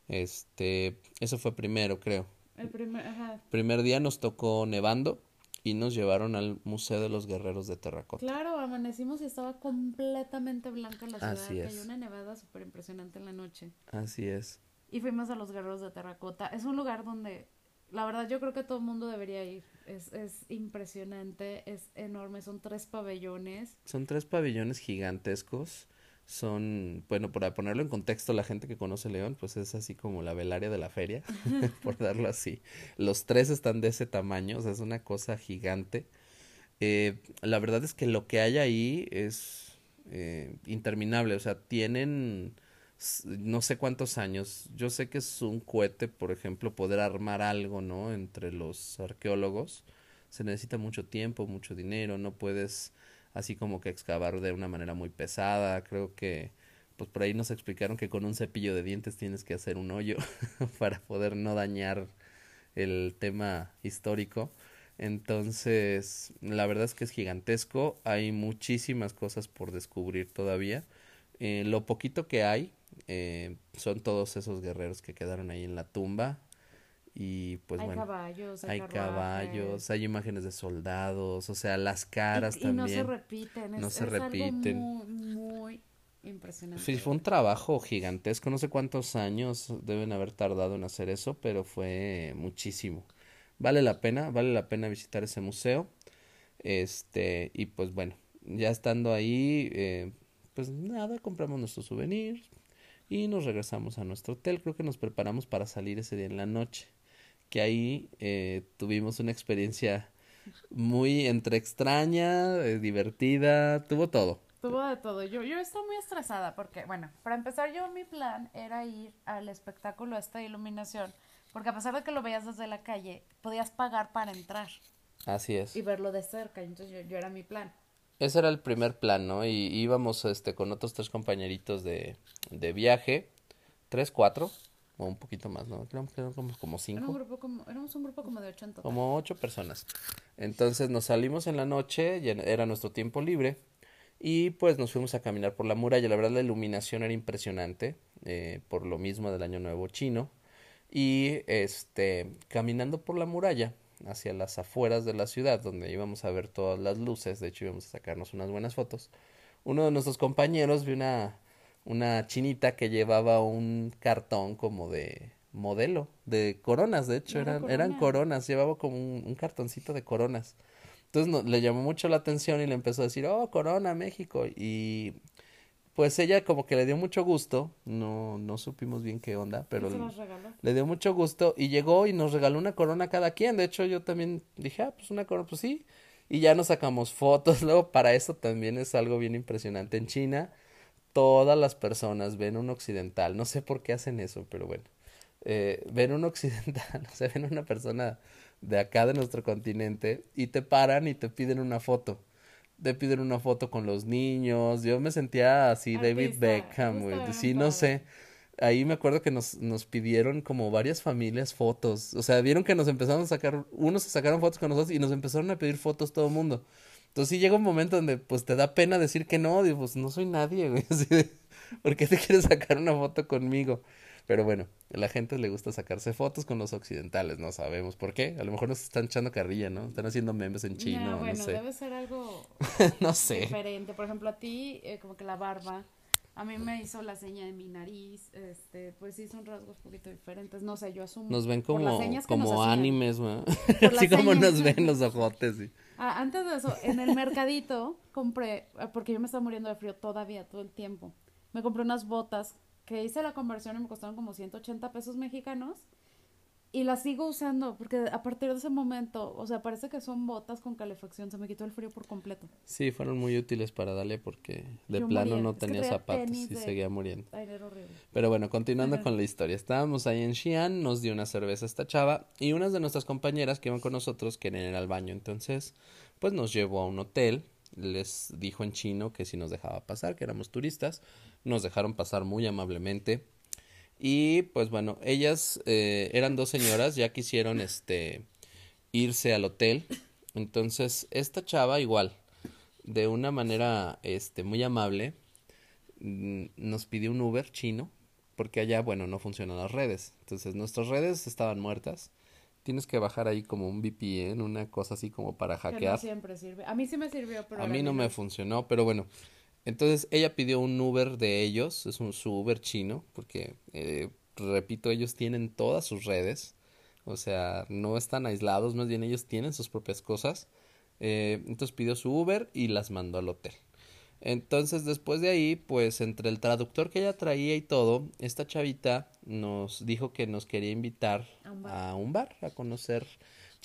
Este, eso fue primero, creo. El primer, ajá. Primer día nos tocó nevando y nos llevaron al Museo de los Guerreros de Terracota. Claro, amanecimos y estaba completamente blanca la ciudad. Así es. Cayó una nevada súper impresionante en la noche. Así es. Y fuimos a los Guerreros de Terracota. Es un lugar donde, la verdad, yo creo que todo el mundo debería ir. Es, es impresionante, es enorme. Son tres pabellones. Son tres pabellones gigantescos. Son, bueno, para ponerlo en contexto, la gente que conoce León, pues es así como la velaria de la feria, <laughs> por darlo así. Los tres están de ese tamaño, o sea, es una cosa gigante. Eh, la verdad es que lo que hay ahí es eh, interminable, o sea, tienen no sé cuántos años. Yo sé que es un cohete, por ejemplo, poder armar algo, ¿no? Entre los arqueólogos. Se necesita mucho tiempo, mucho dinero, no puedes así como que excavar de una manera muy pesada. Creo que pues por ahí nos explicaron que con un cepillo de dientes tienes que hacer un hoyo <laughs> para poder no dañar el tema histórico. Entonces, la verdad es que es gigantesco, hay muchísimas cosas por descubrir todavía. Eh, lo poquito que hay eh, son todos esos guerreros que quedaron ahí en la tumba. Y pues hay bueno, caballos, hay caballos, hay imágenes de soldados, o sea, las caras y, y también. no se repiten, es, no se es algo repiten. muy, muy impresionante. Sí, fue un trabajo gigantesco, no sé cuántos años deben haber tardado en hacer eso, pero fue muchísimo. Vale la pena, vale la pena visitar ese museo. Este, y pues bueno, ya estando ahí, eh, pues nada, compramos nuestros souvenirs y nos regresamos a nuestro hotel. Creo que nos preparamos para salir ese día en la noche. Que ahí eh, tuvimos una experiencia muy entre extraña, eh, divertida, tuvo todo. Tuvo de todo. Yo, yo estaba muy estresada porque, bueno, para empezar yo mi plan era ir al espectáculo de iluminación, porque a pesar de que lo veías desde la calle, podías pagar para entrar Así es. y verlo de cerca. Entonces yo, yo era mi plan. Ese era el primer plan, ¿no? Y íbamos este con otros tres compañeritos de, de viaje, tres, cuatro, o un poquito más, ¿no? Creo que eran como, como Era un cinco, grupo como, éramos un grupo como de 80. como ocho personas. Entonces nos salimos en la noche, ya era nuestro tiempo libre, y pues nos fuimos a caminar por la muralla. La verdad la iluminación era impresionante, eh, por lo mismo del Año Nuevo Chino. Y este, caminando por la muralla, hacia las afueras de la ciudad, donde íbamos a ver todas las luces, de hecho íbamos a sacarnos unas buenas fotos. Uno de nuestros compañeros vio una, una chinita que llevaba un cartón como de modelo, de coronas, de hecho, Era eran, eran corona. coronas, llevaba como un, un cartoncito de coronas. Entonces no- le llamó mucho la atención y le empezó a decir, oh, Corona, México. Y pues ella como que le dio mucho gusto, no, no supimos bien qué onda, pero le dio mucho gusto y llegó y nos regaló una corona a cada quien. De hecho, yo también dije, ah, pues una corona, pues sí. Y ya nos sacamos fotos. <laughs> Luego, para eso también es algo bien impresionante. En China, todas las personas ven un occidental. No sé por qué hacen eso, pero bueno. Eh, ven un occidental, <laughs> o sea, ven una persona de acá de nuestro continente y te paran y te piden una foto. Te piden una foto con los niños. Yo me sentía así, David Beckham, güey. Sí, no sé. Ahí me acuerdo que nos, nos pidieron como varias familias fotos. O sea, vieron que nos empezaron a sacar, unos se sacaron fotos con nosotros y nos empezaron a pedir fotos todo el mundo. Entonces sí llega un momento donde pues te da pena decir que no, digo, pues no soy nadie, güey. <laughs> Así de, ¿por qué te quieres sacar una foto conmigo? Pero bueno, a la gente le gusta sacarse fotos con los occidentales, no sabemos por qué. A lo mejor nos están echando carrilla, ¿no? Están haciendo memes en chino, no bueno, sé. debe ser algo <laughs> No sé. diferente. Por ejemplo, a ti, eh, como que la barba, a mí me hizo la seña de mi nariz, este, pues sí son rasgos un poquito diferentes. No sé, yo asumo. Nos ven por las como, señas que nos como animes, Así <laughs> como señas. nos ven los ojotes. sí. Ah, antes de eso, en el mercadito compré, ah, porque yo me estaba muriendo de frío todavía, todo el tiempo. Me compré unas botas que hice la conversión y me costaron como 180 pesos mexicanos. Y las sigo usando, porque a partir de ese momento, o sea, parece que son botas con calefacción, se me quitó el frío por completo. Sí, fueron muy útiles para Dale porque de Yo plano moría. no Es que tenía zapatos y de- seguía muriendo. Ay, era horrible. Pero bueno, continuando Ajá. con la historia. Estábamos ahí en Xi'an, nos dio una cerveza esta chava y unas de nuestras compañeras que iban con nosotros querían ir al baño. Entonces, pues nos llevó a un hotel, les dijo en chino que si nos dejaba pasar, que éramos turistas. Nos dejaron pasar muy amablemente. Y pues bueno, ellas eh, eran dos señoras, ya quisieron este irse al hotel. Entonces, esta chava igual, de una manera este muy amable, nos pidió un Uber chino, porque allá, bueno, no funcionan las redes. Entonces, nuestras redes estaban muertas. Tienes que bajar ahí como un VPN, una cosa así como para Que no hackear. siempre sirve. A mí sí me sirvió, pero A mí no me funcionó, pero bueno. Entonces ella pidió un Uber de ellos, es un su Uber chino, porque eh, repito, ellos tienen todas sus redes, o sea, no están aislados, más bien ellos tienen sus propias cosas. Eh, entonces pidió su Uber y las mandó al hotel. Entonces después de ahí, pues entre el traductor que ella traía y todo, esta chavita nos dijo que nos quería invitar A un bar. a un bar, a conocer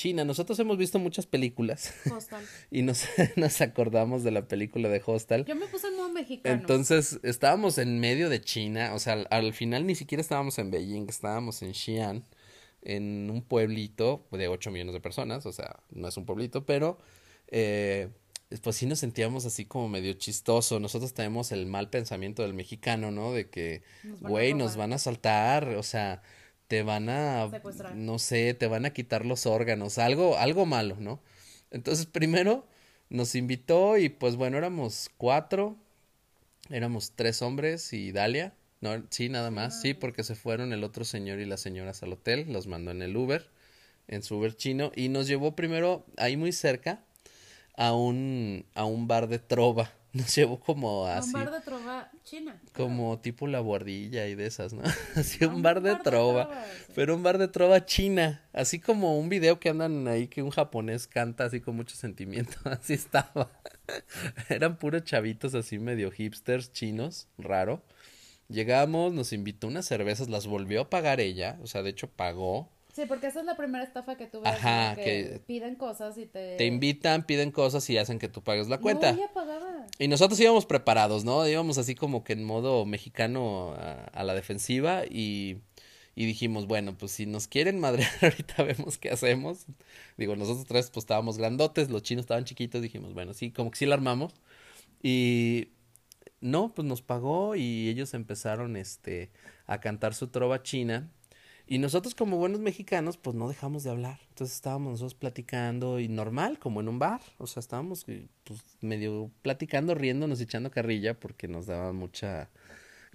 China. Nosotros hemos visto muchas películas Hostal. <laughs> y nos, <laughs> nos acordamos de la película de Hostal. Yo me puse en modo mexicano. Entonces estábamos en medio de China, o sea, al, al final ni siquiera estábamos en Beijing, estábamos en Xi'an, en un pueblito de 8 millones de personas, o sea, no es un pueblito, pero eh, pues sí nos sentíamos así como medio chistoso. Nosotros tenemos el mal pensamiento del mexicano, ¿no? De que, güey, nos van a saltar, o sea, te van a, no sé, te van a quitar los órganos, algo, algo malo, ¿no? Entonces, primero nos invitó y pues bueno, éramos cuatro, éramos tres hombres y Dalia. No, sí, nada más, sí, porque se fueron el otro señor y las señoras al hotel, los mandó en el Uber, en su Uber chino, y nos llevó primero ahí muy cerca a un, a un bar de trova. <laughs> Nos llevó como así. Un bar de trova china. Como tipo la guardilla y de esas, ¿no? <laughs> Así un, bar, de trova. pero un bar de trova china. Así como un video que andan ahí que un japonés canta así con mucho sentimiento. <laughs> Así estaba. Eran puros chavitos así medio hipsters chinos, raro. Llegamos, nos invitó unas cervezas, las volvió a pagar ella. O sea, de hecho pagó Sí, porque esa es la primera estafa que tú ves. Ajá, que, piden cosas y te... Te invitan, piden cosas y hacen que tú pagues la cuenta. No, ella pagaba. Y nosotros íbamos preparados, ¿no? Íbamos así como que en modo mexicano a, la defensiva y, y dijimos, bueno, pues si nos quieren madrear <laughs> ahorita vemos qué hacemos. Digo, nosotros tres pues estábamos grandotes, los chinos estaban chiquitos, dijimos, bueno, sí, como que sí la armamos. Y no, pues nos pagó y ellos empezaron este a cantar su trova china y nosotros como buenos mexicanos, pues no dejamos de hablar. Entonces estábamos nosotros platicando y normal, como en un bar. O sea, estábamos eh, pues, medio platicando, riéndonos, echando carrilla porque nos daba mucha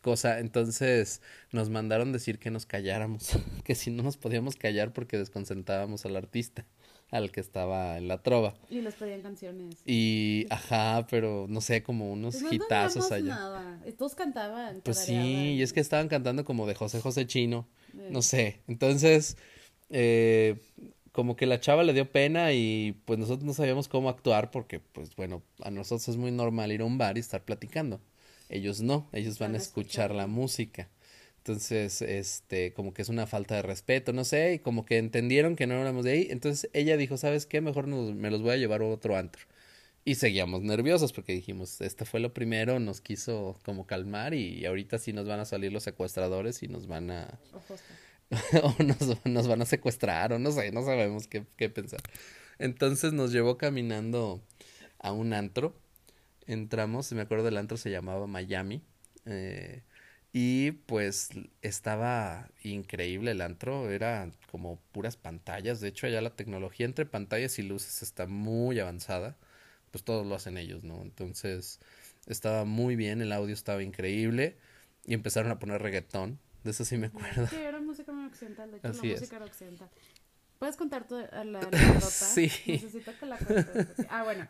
cosa. Entonces nos mandaron decir que nos calláramos, <laughs> que si no nos podíamos callar porque desconcentrábamos al artista, al que estaba en la trova. Y les pedían canciones. Y, ajá, pero no sé, como unos pues hitazos allá. Nada. Todos cantaban. Pues sí, y es que estaban cantando como de José José Chino. No sé. Entonces, eh, como que la chava le dio pena y pues nosotros no sabíamos cómo actuar porque, pues bueno, a nosotros es muy normal ir a un bar y estar platicando. Ellos no, ellos van a escuchar la música. Entonces, este, como que es una falta de respeto, no sé, y como que entendieron que no éramos de ahí. Entonces ella dijo, ¿sabes qué? Mejor me los voy a llevar a otro antro. Y seguíamos nerviosos porque dijimos, esto fue lo primero, nos quiso como calmar y ahorita sí nos van a salir los secuestradores y nos van a... <laughs> o nos, nos, van a secuestrar o no sé, no sabemos qué, qué pensar. Entonces nos llevó caminando a un antro. Entramos, me acuerdo del antro, se llamaba Miami. Eh, y pues estaba increíble el antro, era como puras pantallas. De hecho, allá la tecnología entre pantallas y luces está muy avanzada pues todo lo hacen ellos, ¿no? Entonces estaba muy bien, el audio estaba increíble y empezaron a poner reggaetón, de eso sí me acuerdo. Sí, era música muy occidental, de hecho la música era occidental. ¿Puedes contar tu, la <laughs> anécdota? sí. Necesito que la cuentes. Ah, bueno,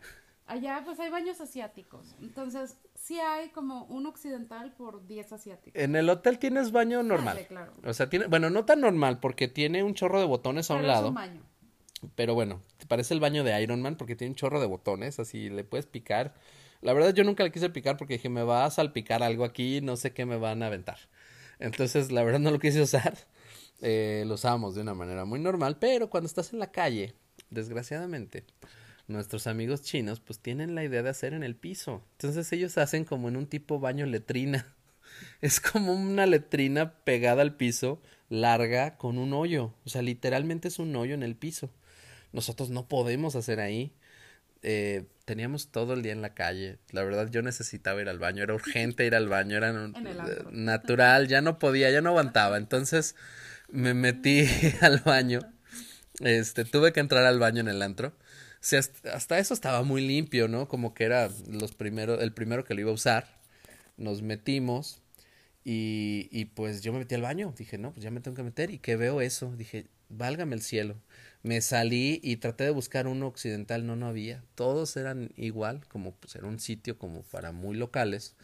allá pues hay baños asiáticos, entonces sí hay como un occidental por 10 asiáticos. En el hotel tienes baño normal. Claro. O sea, tiene, bueno, no tan normal porque tiene un chorro de botones a un lado. Es un baño. Pero bueno, te parece el baño de Iron Man porque tiene un chorro de botones, así le puedes picar. La verdad yo nunca le quise picar porque dije, me va a salpicar algo aquí, no sé qué me van a aventar. Entonces, la verdad no lo quise usar. Eh, lo usamos de una manera muy normal, pero cuando estás en la calle, desgraciadamente, nuestros amigos chinos pues tienen la idea de hacer en el piso. Entonces ellos hacen como en un tipo baño letrina. <laughs> Es como una letrina pegada al piso, larga, con un hoyo. O sea, literalmente es un hoyo en el piso nosotros no podemos hacer ahí. Eh, teníamos todo el día en la calle. La verdad, yo necesitaba ir al baño. Era urgente ir al baño. Era <laughs> natural. Ya no podía, ya no aguantaba. Entonces me metí <laughs> al baño. Este, tuve que entrar al baño en el antro. Hasta eso estaba muy limpio, ¿no? Como que era los primero, el primero que lo iba a usar. Nos metimos y, y pues yo me metí al baño. Dije, no, pues ya me tengo que meter. ¿Y qué veo eso? Dije, válgame el cielo me salí y traté de buscar uno occidental, no, no había. Todos eran igual, como pues era un sitio como para muy locales,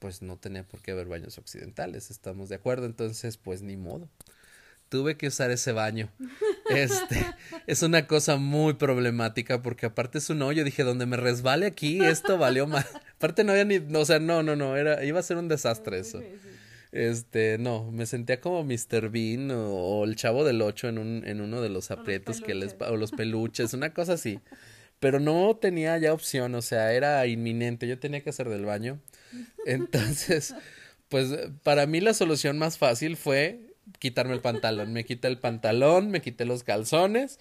pues no tenía por qué haber baños occidentales, estamos de acuerdo, entonces pues ni modo. Tuve que usar ese baño. <laughs> Este es una cosa muy problemática porque aparte es un hoyo, dije, donde me resbale aquí, esto valió más. <laughs> Aparte no había ni, o sea, no, no, no, era iba a ser un desastre eso. Este, no, me sentía como Mr. Bean o, el chavo del ocho en, un, en uno de los aprietos que les... o los peluches, una cosa así. Pero no tenía ya opción, o sea, era inminente, yo tenía que hacer del baño. <laughs> Entonces, pues para mí la solución más fácil fue quitarme el pantalón. Me quité el pantalón, me quité los calzones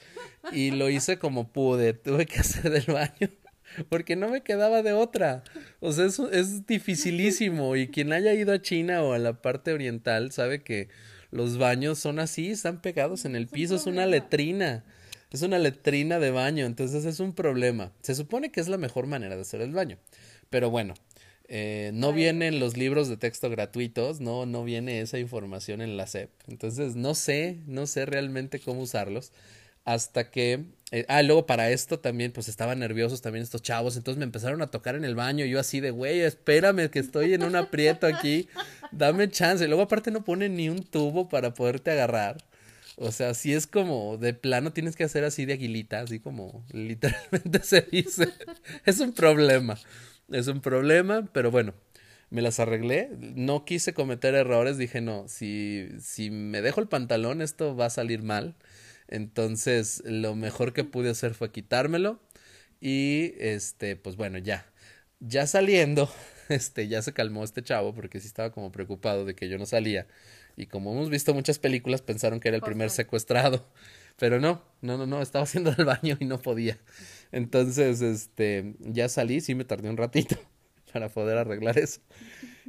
y lo hice como pude. Tuve que hacer del baño porque no me quedaba de otra. O sea, es, es dificilísimo y quien haya ido a China o a la parte oriental sabe que los baños son así, están pegados en el piso, es una letrina. Es una letrina de baño, entonces es un problema. Se supone que es la mejor manera de hacer el baño. Pero bueno, eh, no vienen los libros de texto gratuitos, no, no viene esa información en la SEP. Entonces no sé, no sé realmente cómo usarlos. Hasta que. Eh, ah, luego para esto también, pues estaban nerviosos también estos chavos. Entonces me empezaron a tocar en el baño. Yo así de, güey, espérame, que estoy en un aprieto aquí. Dame chance. Y luego, aparte, no ponen ni un tubo para poderte agarrar. O sea, si es como de plano tienes que hacer así de aguilita, así como literalmente <laughs> se dice. Es un problema. Es un problema, pero bueno, me las arreglé. No quise cometer errores. Dije, no, si, si me dejo el pantalón, esto va a salir mal. Entonces, lo mejor que pude hacer fue quitármelo. Y este, pues bueno, ya. Ya saliendo, <laughs> este, ya se calmó este chavo porque sí estaba como preocupado de que yo no salía. Y como hemos visto muchas películas, pensaron que era el primer secuestrado. <laughs> Pero no, no, no, no, estaba haciendo el baño y no podía. Entonces, este, ya salí, sí me tardé un ratito <laughs> para poder arreglar eso.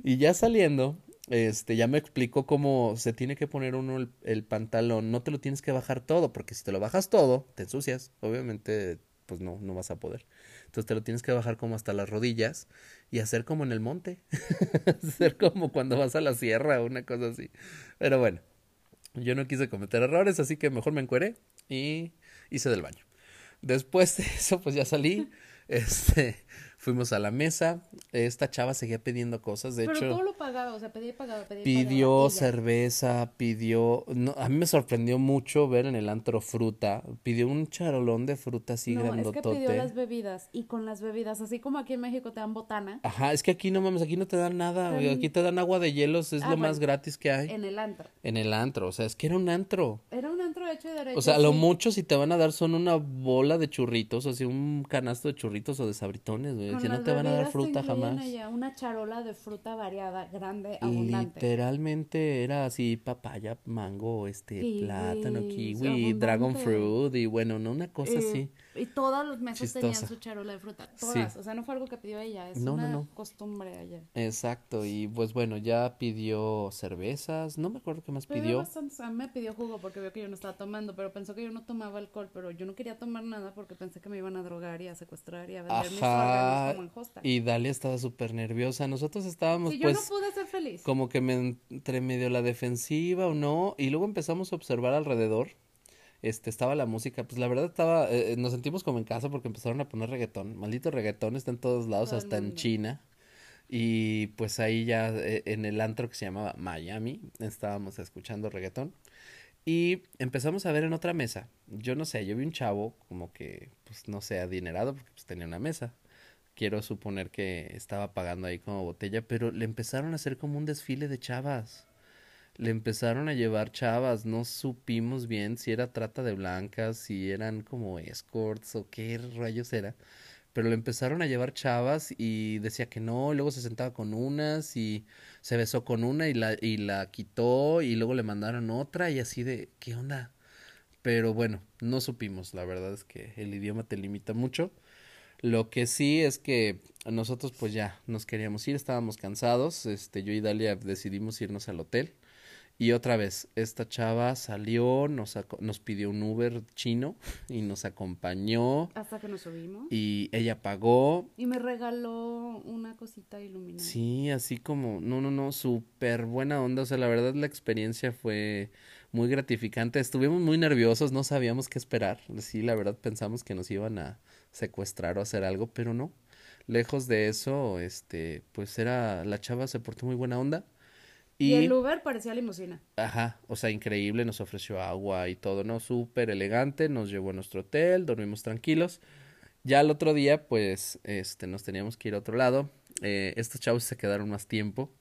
Y ya saliendo, este, ya me explicó cómo se tiene que poner uno el, pantalón. No te lo tienes que bajar todo, porque si te lo bajas todo, te ensucias. Obviamente, pues no, no vas a poder. Entonces te lo tienes que bajar como hasta las rodillas y hacer como en el monte. <laughs> hacer como cuando vas a la sierra una cosa así. Pero bueno, yo no quise cometer errores, así que mejor me encueré y hice del baño. Después de eso, pues ya salí. Este, fuimos a la mesa, esta chava seguía pidiendo cosas, de Pero hecho... todo lo pagaba, o sea, pedía pagaba, pedía Pidió pagaba, cerveza, pidió... No, a mí me sorprendió mucho ver en el antro fruta, pidió un charolón de fruta así No, es que grandotote. pidió las bebidas, y con las bebidas, así como aquí en México te dan botana, Ajá, es que aquí no mames, aquí no te dan nada, aquí te dan agua de hielos, es Ah, lo más gratis que hay. en el antro. En el antro, o sea, es que era un antro. Era un antro hecho y derecho. O sea, lo mucho si te van a dar son una bola de churritos, o sea, un canasto de churritos o de sabritones, güey, Que no te van a dar fruta jamás. allá una charola de fruta variada, grande, abundante. Literalmente era así papaya, mango, este, Kiwis, plátano, kiwi, abundante. dragon fruit y bueno, no una cosa Eh, así. Y todas las mesas tenían Chistosa. su charola de fruta. Sí. Todas. O sea, no fue algo que pidió ella. Es No, no, una no. costumbre allá. Exacto, y pues bueno, ya pidió cervezas, no me acuerdo qué más Pidió mí me pidió jugo porque vio que yo no estaba tomando, pero pensó que yo no tomaba alcohol, pero yo no quería tomar nada porque pensé que me iban a drogar y a secuestrar y a vender mis órganos como en hosta. y Dalia estaba súper nerviosa. Nosotros estábamos Sí, yo pues no pude ser feliz. como que me entre medio la defensiva o no, y luego empezamos a observar alrededor. Este, estaba la música, pues la verdad estaba, eh, nos sentimos como en casa porque empezaron a poner reggaetón. Maldito reggaetón está en todos lados, Todo hasta en. China. Y pues ahí ya eh, en el antro que se llamaba Miami, estábamos escuchando reggaetón. Y empezamos a ver en otra mesa. Yo no sé, yo vi un chavo como que, pues no sé, adinerado, porque pues tenía una mesa. Quiero suponer que estaba pagando ahí como botella, pero le empezaron a hacer como un desfile de chavas. Le empezaron a llevar chavas, no supimos bien si era trata de blancas, si eran como escorts o qué rayos era. Pero le empezaron a llevar chavas y decía que no, y luego se sentaba con unas y se besó con una y la, y la quitó y luego le mandaron otra y así de, ¿qué onda? Pero bueno, no supimos, la verdad es que el idioma te limita mucho. Lo que sí es que nosotros pues ya nos queríamos ir, estábamos cansados, este, yo y Dalia decidimos irnos al hotel. Y otra vez, esta chava salió, nos, nos pidió un Uber chino y nos acompañó Hasta que nos subimos. y ella pagó. Y me regaló una cosita iluminada. Sí, así como, no, no, no, súper buena onda. O sea, la verdad la experiencia fue muy gratificante. Estuvimos muy nerviosos, no sabíamos qué esperar. Sí, la verdad pensamos que nos iban a secuestrar o hacer algo, pero no. Lejos de eso, este, pues era, la chava se portó muy buena onda. Y, Y, el Uber parecía limusina. ajá, o sea, increíble, nos ofreció agua y todo, ¿no? Súper elegante, nos llevó a nuestro hotel, dormimos tranquilos. Ya el otro día, pues, este, nos teníamos que ir a otro lado. Eh, estos chavos se quedaron más tiempo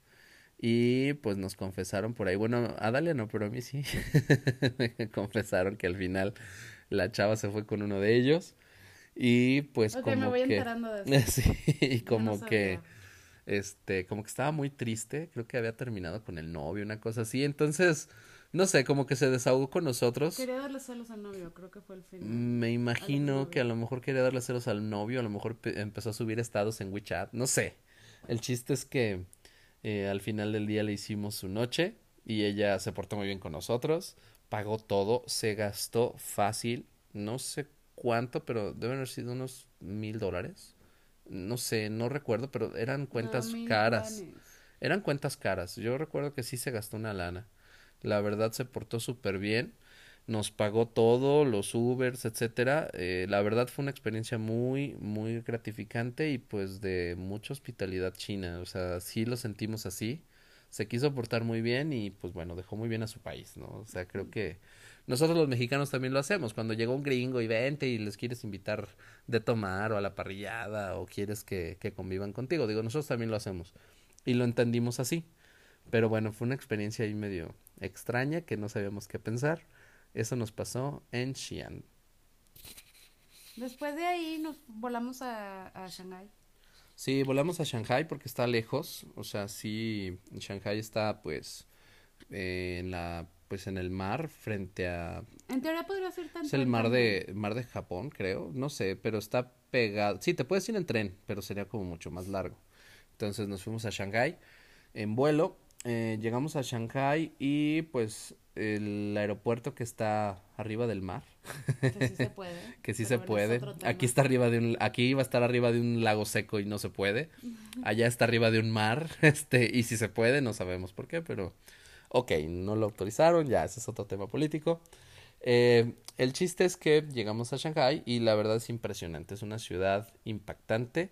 y pues nos confesaron por ahí. Bueno, a Dalia no, pero a mí sí. Me <laughs> confesaron que al final la chava se fue con uno de ellos y pues ok, como me voy que enterando de eso. <laughs> sí, y como no que sabía. Este, como que estaba muy triste, creo que había terminado con el novio, una cosa así, entonces, no sé, como que se desahogó con nosotros. Quería darle celos al novio, creo que fue el fin. Me imagino que a lo mejor quería darle celos al novio, a lo mejor empezó a subir estados en WeChat, no sé. El chiste es que eh, al final del día le hicimos su noche y ella se portó muy bien con nosotros, pagó todo, se gastó fácil, no sé cuánto, pero deben haber sido unos mil dólares. No sé, no recuerdo, pero eran cuentas caras. Eran cuentas caras. Yo recuerdo que sí se gastó una lana. La verdad se portó súper bien. Nos pagó todo, los Ubers, etcétera. Eh, la verdad fue una experiencia muy, muy gratificante y pues de mucha hospitalidad china. O sea, sí lo sentimos así. Se quiso portar muy bien y pues bueno, dejó muy bien a su país, ¿no? O sea, creo que nosotros los mexicanos también lo hacemos. Cuando llega un gringo y vente y les quieres invitar de tomar o a la parrillada o quieres que, que convivan contigo. Digo, nosotros también lo hacemos. Y lo entendimos así. Pero bueno, fue una experiencia ahí medio extraña que no sabíamos qué pensar. Eso nos pasó en Xi'an. Después de ahí nos volamos a, a Shanghai. Sí, volamos a Shanghai porque está lejos. O sea, sí, Shanghai está pues en la pues en el mar frente a en teoría podría ser tanto es el mar de mar de Japón creo no sé pero está pegado sí te puedes ir en tren pero sería como mucho más largo entonces nos fuimos a Shanghai en vuelo eh, llegamos a Shanghai y pues el aeropuerto que está arriba del mar. Que sí se <laughs> puede. que sí se puede. Aquí está arriba de un, aquí iba a estar arriba de un lago seco y no se puede. <laughs> Allá está arriba de un mar, <laughs> este, y si se puede, no sabemos por qué, pero ok, no lo autorizaron, ya ese es otro tema político. Eh, el chiste es que llegamos a Shanghai y la verdad es impresionante, es una ciudad impactante.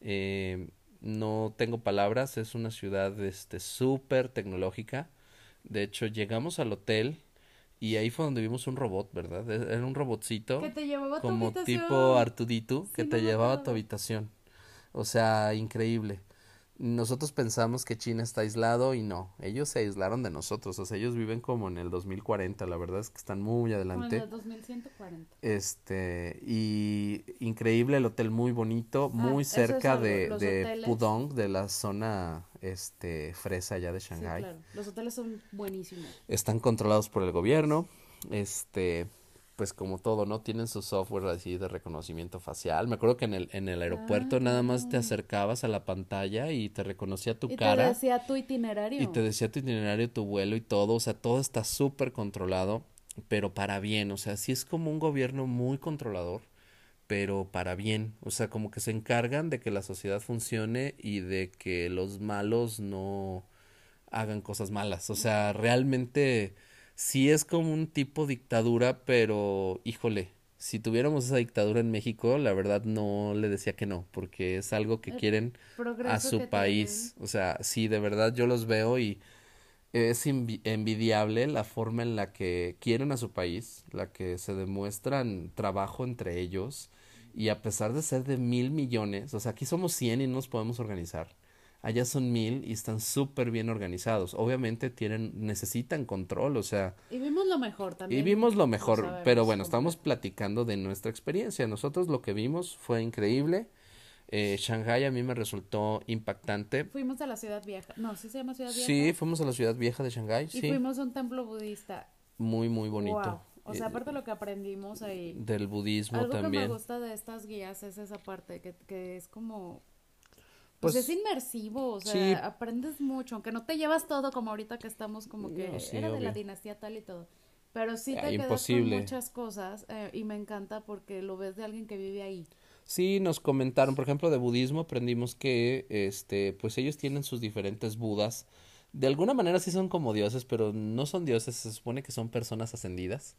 Eh, no tengo palabras, es una ciudad este súper tecnológica. De hecho, llegamos al hotel y ahí fue donde vimos un robot, ¿verdad? E-, era un robotcito que te llevaba a tu como tipo Artudito que te llevaba a tu habitación. O sea, increíble nosotros pensamos que China está aislado y no, ellos se aislaron de nosotros, o sea, ellos viven como en el 2040, la verdad es que están muy adelante. en el 2140. Este, y increíble el hotel muy bonito, ah, muy cerca de, de Pudong, de la zona este fresa allá de Shanghai. claro. Los hoteles son buenísimos. Están controlados por el gobierno. Este, pues como todo, ¿no? Tienen su software así de reconocimiento facial. Me acuerdo que en el, en el aeropuerto nada más te ah. acercabas a la pantalla y te reconocía tu cara. Y te decía tu itinerario. Y te decía tu itinerario, tu vuelo y todo. O sea, todo está súper controlado, pero para bien. O sea, sí es como un gobierno muy controlador, pero para bien. O sea, como que se encargan de que la sociedad funcione y de que los malos no hagan cosas malas. O sea, realmente sí es como un tipo dictadura, pero híjole, si tuviéramos esa dictadura en México, la verdad no le decía que no, porque es algo que quieren a su país. O sea, sí, de verdad yo los veo y es envidiable la forma en la que quieren a su país, la que se demuestran trabajo entre ellos y a pesar de ser de mil millones, o sea, aquí somos cien y no nos podemos organizar allá son mil y están súper bien organizados. Obviamente tienen, necesitan control, o sea. Y vimos lo mejor también. Y vimos lo mejor, pero bueno, estamos platicando de nuestra experiencia. Nosotros lo que vimos fue increíble. Eh, Shanghai a mí me resultó impactante. Fuimos a la ciudad vieja. No, ¿sí se llama ciudad vieja? Sí, fuimos a la ciudad vieja de Shanghai, y fuimos a un templo budista. Muy, muy bonito. O sea, aparte de lo que aprendimos ahí. Del budismo algo también. Algo que me gusta de estas guías es esa parte, que, que es como pues, es inmersivo, o sea, aprendes mucho, aunque no te llevas todo como ahorita que estamos como que era de la dinastía tal y todo. Pero sí te quedas con muchas cosas eh, y me encanta porque lo ves de alguien que vive ahí. Sí, nos comentaron, por ejemplo, de budismo aprendimos que este pues ellos tienen sus diferentes budas. De alguna manera sí son como dioses, pero no son dioses, se supone que son personas ascendidas.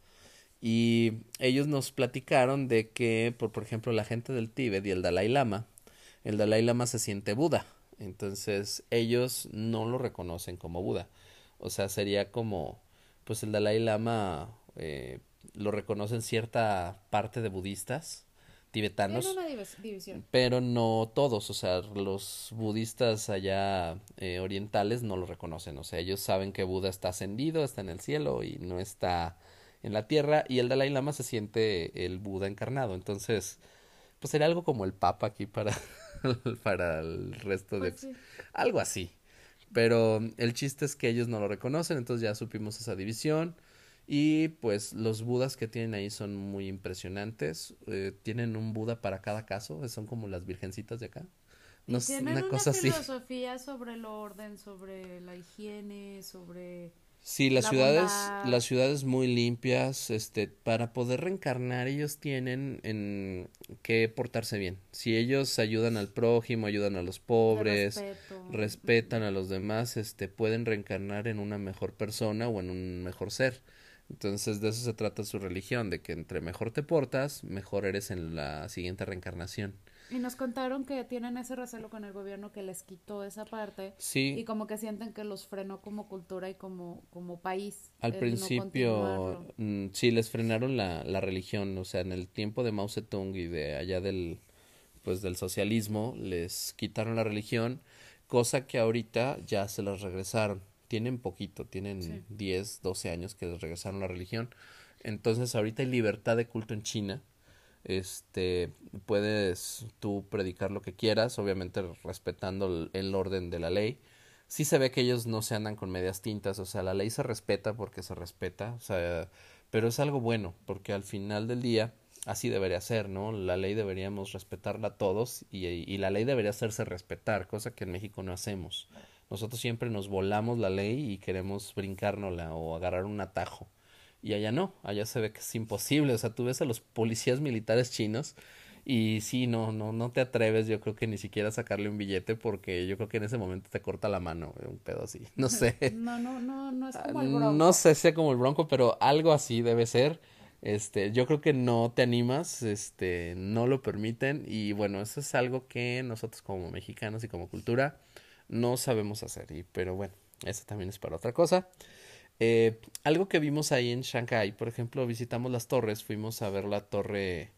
Y ellos nos platicaron de que, por, por ejemplo, la gente del Tíbet y el Dalai Lama, el Dalai Lama se siente Buda. Entonces ellos no lo reconocen como Buda. O sea, sería como, pues el Dalai Lama eh, lo reconocen cierta parte de budistas tibetanos. Pero no todos, o sea, los budistas allá eh, orientales no lo reconocen, o sea, ellos saben que Buda está ascendido, está en el cielo y no está en la tierra y el Dalai Lama se siente el Buda encarnado, entonces, pues sería algo como el Papa aquí para, <laughs> para el resto de... Pues algo así. Pero el chiste es que ellos no lo reconocen, entonces ya supimos esa división. Y pues los budas que tienen ahí son muy impresionantes. Eh, tienen un buda para cada caso, son como las virgencitas de acá. No, tienen una, cosa filosofía sobre el orden, sobre la higiene, sobre Sí, las ciudades, las ciudades muy limpias, este, para poder reencarnar ellos tienen en que portarse bien. Si ellos ayudan al prójimo, ayudan a los pobres, respetan a los demás, este, pueden reencarnar en una mejor persona o en un mejor ser. Entonces de eso se trata su religión, de que entre mejor te portas, mejor eres en la siguiente reencarnación. Y nos contaron que tienen ese recelo con el gobierno que les quitó esa parte. Sí. Y como que sienten que los frenó como cultura y como, como país. Al principio, mm, sí, les frenaron la, la religión. O sea, en el tiempo de Mao Zedong y de allá del, pues, del socialismo, les quitaron la religión, cosa que ahorita ya se las regresaron. Tienen poquito, tienen 10, 12 años que les regresaron la religión. Entonces, ahorita hay libertad de culto en China este puedes tú predicar lo que quieras obviamente respetando el, orden de la ley. Sí se ve que ellos no se andan con medias tintas o sea la ley se respeta porque se respeta o sea pero es algo bueno porque al final del día así debería ser no la ley deberíamos respetarla todos y, y la ley debería hacerse respetar cosa que en México no hacemos. Nosotros siempre nos volamos la ley y queremos brincárnosla o agarrar un atajo y allá no, allá se ve que es imposible, o sea, tú ves a los policías militares chinos y sí, no, no, no te atreves, yo creo que ni siquiera a sacarle un billete porque yo creo que en ese momento te corta la mano, un pedo así, <laughs> no sé. No, no, no, no es como el bronco. No sé si sea como el bronco, pero algo así debe ser. Este, yo creo que no te animas, este, no lo permiten y bueno, eso es algo que nosotros como mexicanos y como cultura no sabemos hacer y pero bueno, eso también es para otra cosa. Eh, algo que vimos ahí en Shanghai, por ejemplo, visitamos las torres, fuimos a ver la torre,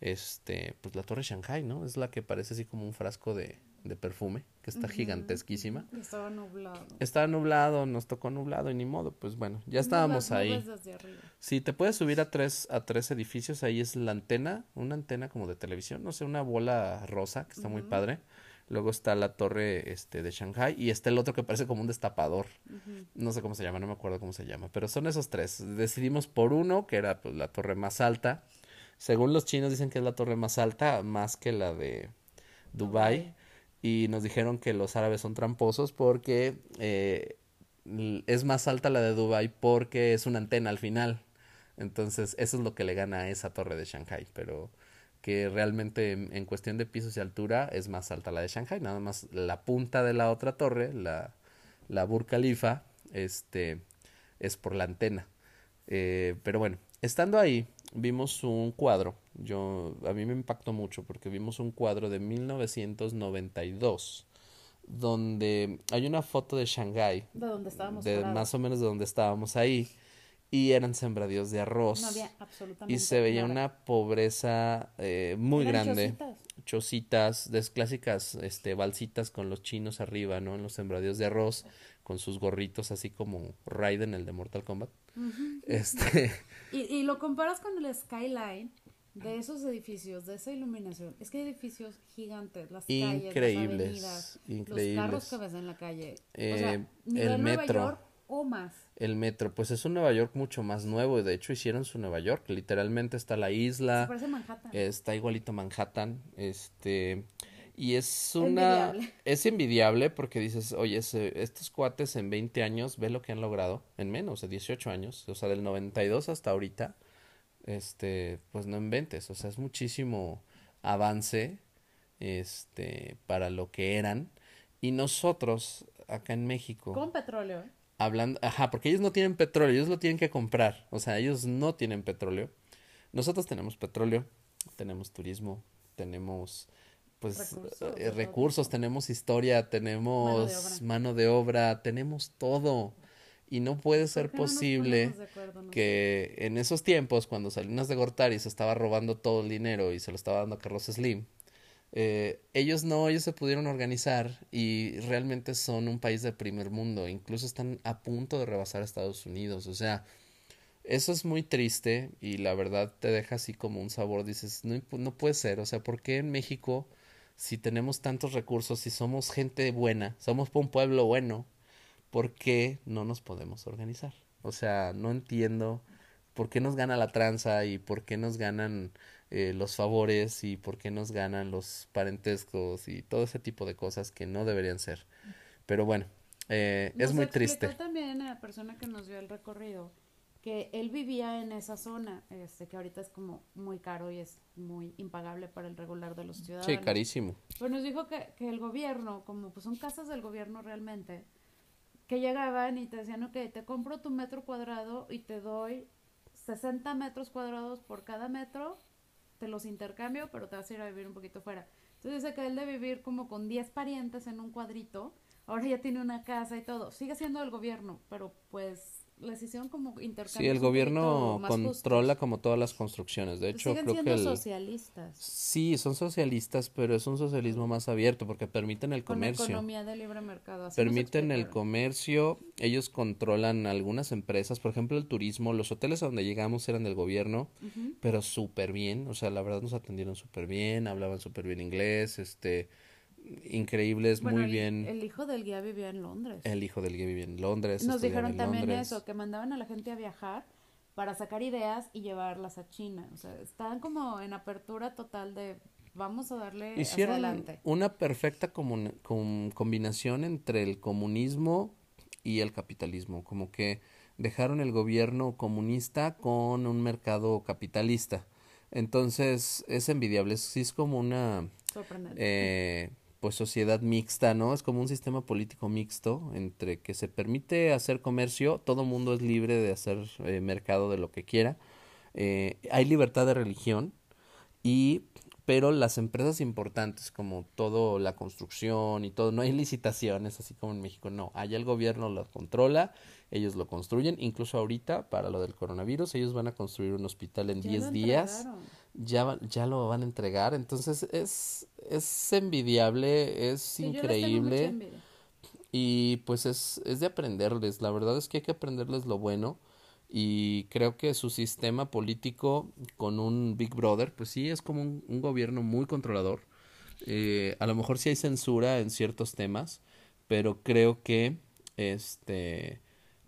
este, pues la torre Shanghai, ¿no? Es la que parece así como un frasco de, de perfume, que está gigantesquísima. Estaba nublado. Estaba nublado, nos tocó nublado y ni modo, pues bueno, ya estábamos ahí. Sí, te puedes subir a tres, a tres edificios, ahí es la antena, una antena como de televisión, no sé, una bola rosa que está muy padre. Luego está la torre este, de Shanghai y está el otro que parece como un destapador. No sé cómo se llama, no me acuerdo cómo se llama, pero son esos tres. Decidimos por uno, que era pues, la torre más alta. Según los chinos dicen que es la torre más alta, más que la de Dubai. Y nos dijeron que los árabes son tramposos porque eh, es más alta la de Dubai porque es una antena al final. Entonces, eso es lo que le gana a esa torre de Shanghai. Pero que realmente en, cuestión de pisos y altura es más alta la de Shanghai, nada más la punta de la otra torre, la, la Burj Khalifa, este, es por la antena. Eh, pero bueno, estando ahí, vimos un cuadro, yo, a mí me impactó mucho porque vimos un cuadro de 1992 donde hay una foto de Shanghai. De donde estábamos. De, más o menos de donde estábamos ahí y eran sembradíos de arroz. No había absolutamente y se veía una pobreza eh, muy grande. Chocitas. de clásicas este, balsitas con los chinos arriba, ¿no? En los sembradíos de arroz, con sus gorritos así como Raiden, el de Mortal Kombat. Este. <laughs> Y, y lo comparas con el skyline de esos edificios, de esa iluminación. Es que hay edificios gigantes, las increíbles, calles, las avenidas, increíbles. los carros que ves en la calle. o sea, eh, el metro o más. El metro, pues es un Nueva York mucho más nuevo y de hecho hicieron su Nueva York, literalmente está la isla. parece Manhattan. Está igualito Manhattan, este y es una es envidiable porque dices, "Oye, estos cuates en 20 años ve lo que han logrado en menos de 18 años, o sea, del 92 hasta ahorita." Este, pues no inventes, o sea, es muchísimo avance este para lo que eran y nosotros acá en México con petróleo, ¿eh? Hablando, ajá, porque ellos no tienen petróleo, ellos lo tienen que comprar, o sea, ellos no tienen petróleo. Nosotros tenemos petróleo, tenemos turismo, tenemos pues recursos, eh, tenemos historia, tenemos mano de, obra. tenemos todo. Y no puede ser posible que en esos tiempos, cuando Salinas de Gortari se estaba robando todo el dinero y se lo estaba dando a Carlos Slim, eh, ellos no, ellos se pudieron organizar y realmente son un país de primer mundo, incluso están a punto de rebasar a Estados Unidos, o sea, eso es muy triste y la verdad te deja así como un sabor, dices, no, no puede ser, o sea, ¿por qué en México, si tenemos tantos recursos, si somos gente buena, somos un pueblo bueno, ¿por qué no nos podemos organizar? O sea, no entiendo por qué nos gana la tranza y por qué nos ganan eh, los favores y por qué nos ganan los parentescos y todo ese tipo de cosas que no deberían ser. Pero bueno, eh, es muy triste. también a la persona que nos dio el recorrido que él vivía en esa zona, este, que ahorita es como muy caro y es muy impagable para el regular de los ciudadanos. Sí, carísimo. Pero nos dijo que, que el gobierno, como pues son casas del gobierno realmente, que llegaban y te decían, ok, te compro tu metro cuadrado y te doy 60 metros cuadrados por cada metro, te los intercambio, pero te vas a ir a vivir un poquito fuera. Entonces dice que él de vivir como con 10 parientes en un cuadrito, ahora ya tiene una casa y todo. Sigue siendo el gobierno, pero pues hicieron como Sí, el gobierno controla como todas las construcciones. De hecho, creo que socialistas. Sí, son socialistas, pero es un socialismo más abierto porque permiten el comercio. Con economía de libre mercado. permiten el comercio, ellos controlan algunas empresas, por ejemplo, el turismo, los hoteles a donde llegamos eran del gobierno, pero súper bien, o sea, la verdad nos atendieron súper bien, hablaban súper bien inglés, este increíbles, muy bien. El hijo del guía vivía en Londres. El hijo del guía vivía en Londres. Nos dijeron también eso, que mandaban a la gente a viajar para sacar ideas y llevarlas a China. O sea, estaban como en apertura total de vamos a darle Hicieron adelante. una perfecta combinación entre el comunismo y el capitalismo, como que dejaron el gobierno comunista con un mercado capitalista. Entonces es envidiable, sí es como una eh, pues sociedad mixta, ¿no? Es como un sistema político mixto entre que se permite hacer comercio, todo mundo es libre de hacer eh, mercado de lo que quiera, eh, hay libertad de religión y pero las empresas importantes como todo la construcción y todo, no hay licitaciones así como en México, no, allá el gobierno lo controla, ellos lo construyen, incluso ahorita para lo del coronavirus, ellos van a construir un hospital en 10 días ya, ya lo van a entregar. Entonces es, es envidiable, es increíble. Y pues es, es de aprenderles. La verdad es que hay que aprenderles lo bueno. Y creo que su sistema político con un Big Brother, pues sí, es como un, un gobierno muy controlador. Eh, a lo mejor sí hay censura en ciertos temas, pero creo que este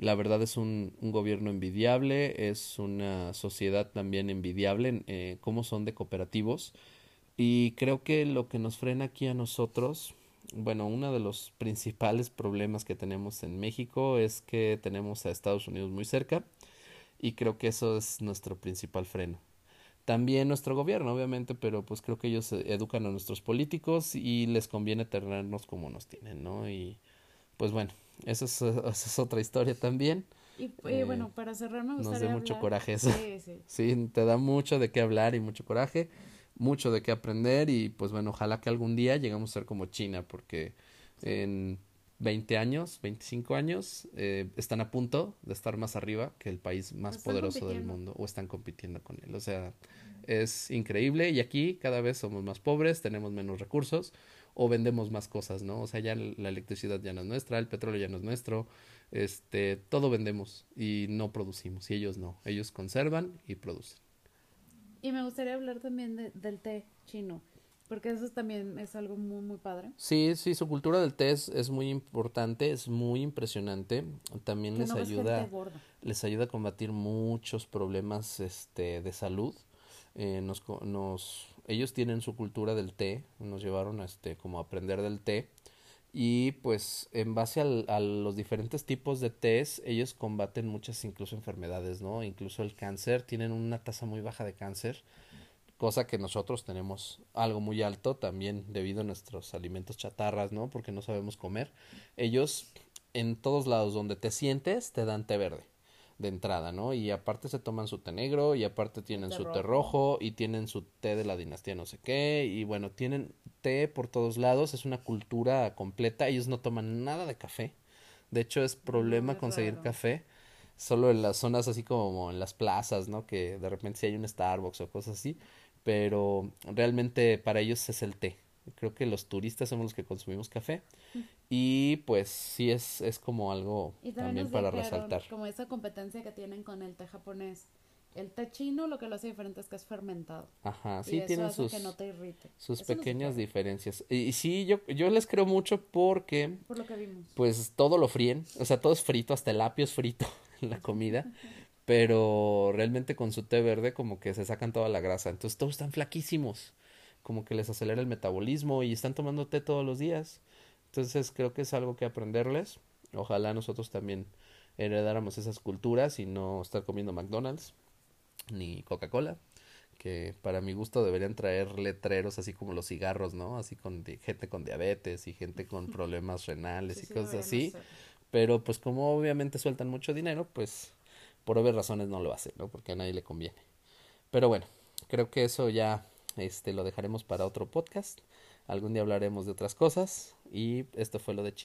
la verdad es un, un gobierno envidiable, es una sociedad también envidiable, eh, como son de cooperativos. Y creo que lo que nos frena aquí a nosotros, bueno, uno de los principales problemas que tenemos en México es que tenemos a Estados Unidos muy cerca y creo que eso es nuestro principal freno. También nuestro gobierno, obviamente, pero pues creo que ellos educan a nuestros políticos y les conviene tenernos como nos tienen, ¿no? Y pues bueno, eso es, <laughs> es otra historia también. Y, eh, bueno, para cerrar me gustaría Nos da mucho coraje eso. Sí, sí. <laughs> sí, te da mucho de qué hablar y mucho coraje, mucho de qué aprender y pues bueno, ojalá que algún día lleguemos a ser como China porque en 20 años, 25 años, eh, están a punto de estar más arriba que el país más poderoso del mundo o están compitiendo con él. O sea, es increíble y aquí cada vez somos más pobres, tenemos menos recursos o vendemos más cosas, ¿no? O sea, ya la electricidad ya no es nuestra, el petróleo ya no es nuestro, este, todo vendemos y no producimos, y ellos no, ellos conservan y producen. Y me gustaría hablar también de, del té chino, porque eso también es algo muy, muy padre. Sí, sí, su cultura del té es, muy importante, es muy impresionante, también les ayuda, les ayuda a combatir muchos problemas, este, de salud, eh, nos, nos ellos tienen su cultura del té, nos llevaron a este como a aprender del té y pues en base al, a los diferentes tipos de tés ellos combaten muchas incluso enfermedades, ¿no? Incluso el cáncer, tienen una tasa muy baja de cáncer, cosa que nosotros tenemos algo muy alto también debido a nuestros alimentos chatarras, ¿no? Porque no sabemos comer. Ellos en todos lados donde te sientes te dan té verde de entrada, ¿no? Y aparte se toman su té negro y aparte tienen su té rojo y tienen su té de la dinastía no sé qué y bueno, tienen té por todos lados, es una cultura completa, ellos no toman nada de café. De hecho es problema conseguir café solo en las zonas así como en las plazas, ¿no? Que de repente si hay un Starbucks o cosas así, pero realmente para ellos es el té. Creo que los turistas somos los que consumimos café y pues sí es, es como algo también, para resaltar. Como esa competencia que tienen con el té japonés, El té chino lo que lo hace diferente es que es fermentado. Ajá, y sí eso tienen hace sus, que no te irrite. sus Eso pequeñas diferencias. Y, y sí, yo, yo les creo mucho porque Por lo que vimos. pues todo lo fríen, o sea, todo es frito, hasta el apio es frito <laughs> en la comida, pero realmente con su té verde como que se sacan toda la grasa, entonces todos están flaquísimos, como que les acelera el metabolismo y están tomando té todos los días, entonces creo que es algo que aprenderles, ojalá nosotros también heredáramos esas culturas y no estar comiendo McDonald's ni Coca-Cola, que para mi gusto deberían traer letreros así como los cigarros, ¿no? Así con gente con diabetes y gente con <laughs> problemas renales Sí, y sí, cosas así. Pero pues como obviamente sueltan mucho dinero, pues por obvias razones no lo hacen, ¿no? Porque a nadie le conviene. Pero bueno, creo que eso ya este lo dejaremos para otro podcast. Algún día hablaremos de otras cosas. Y esto fue lo de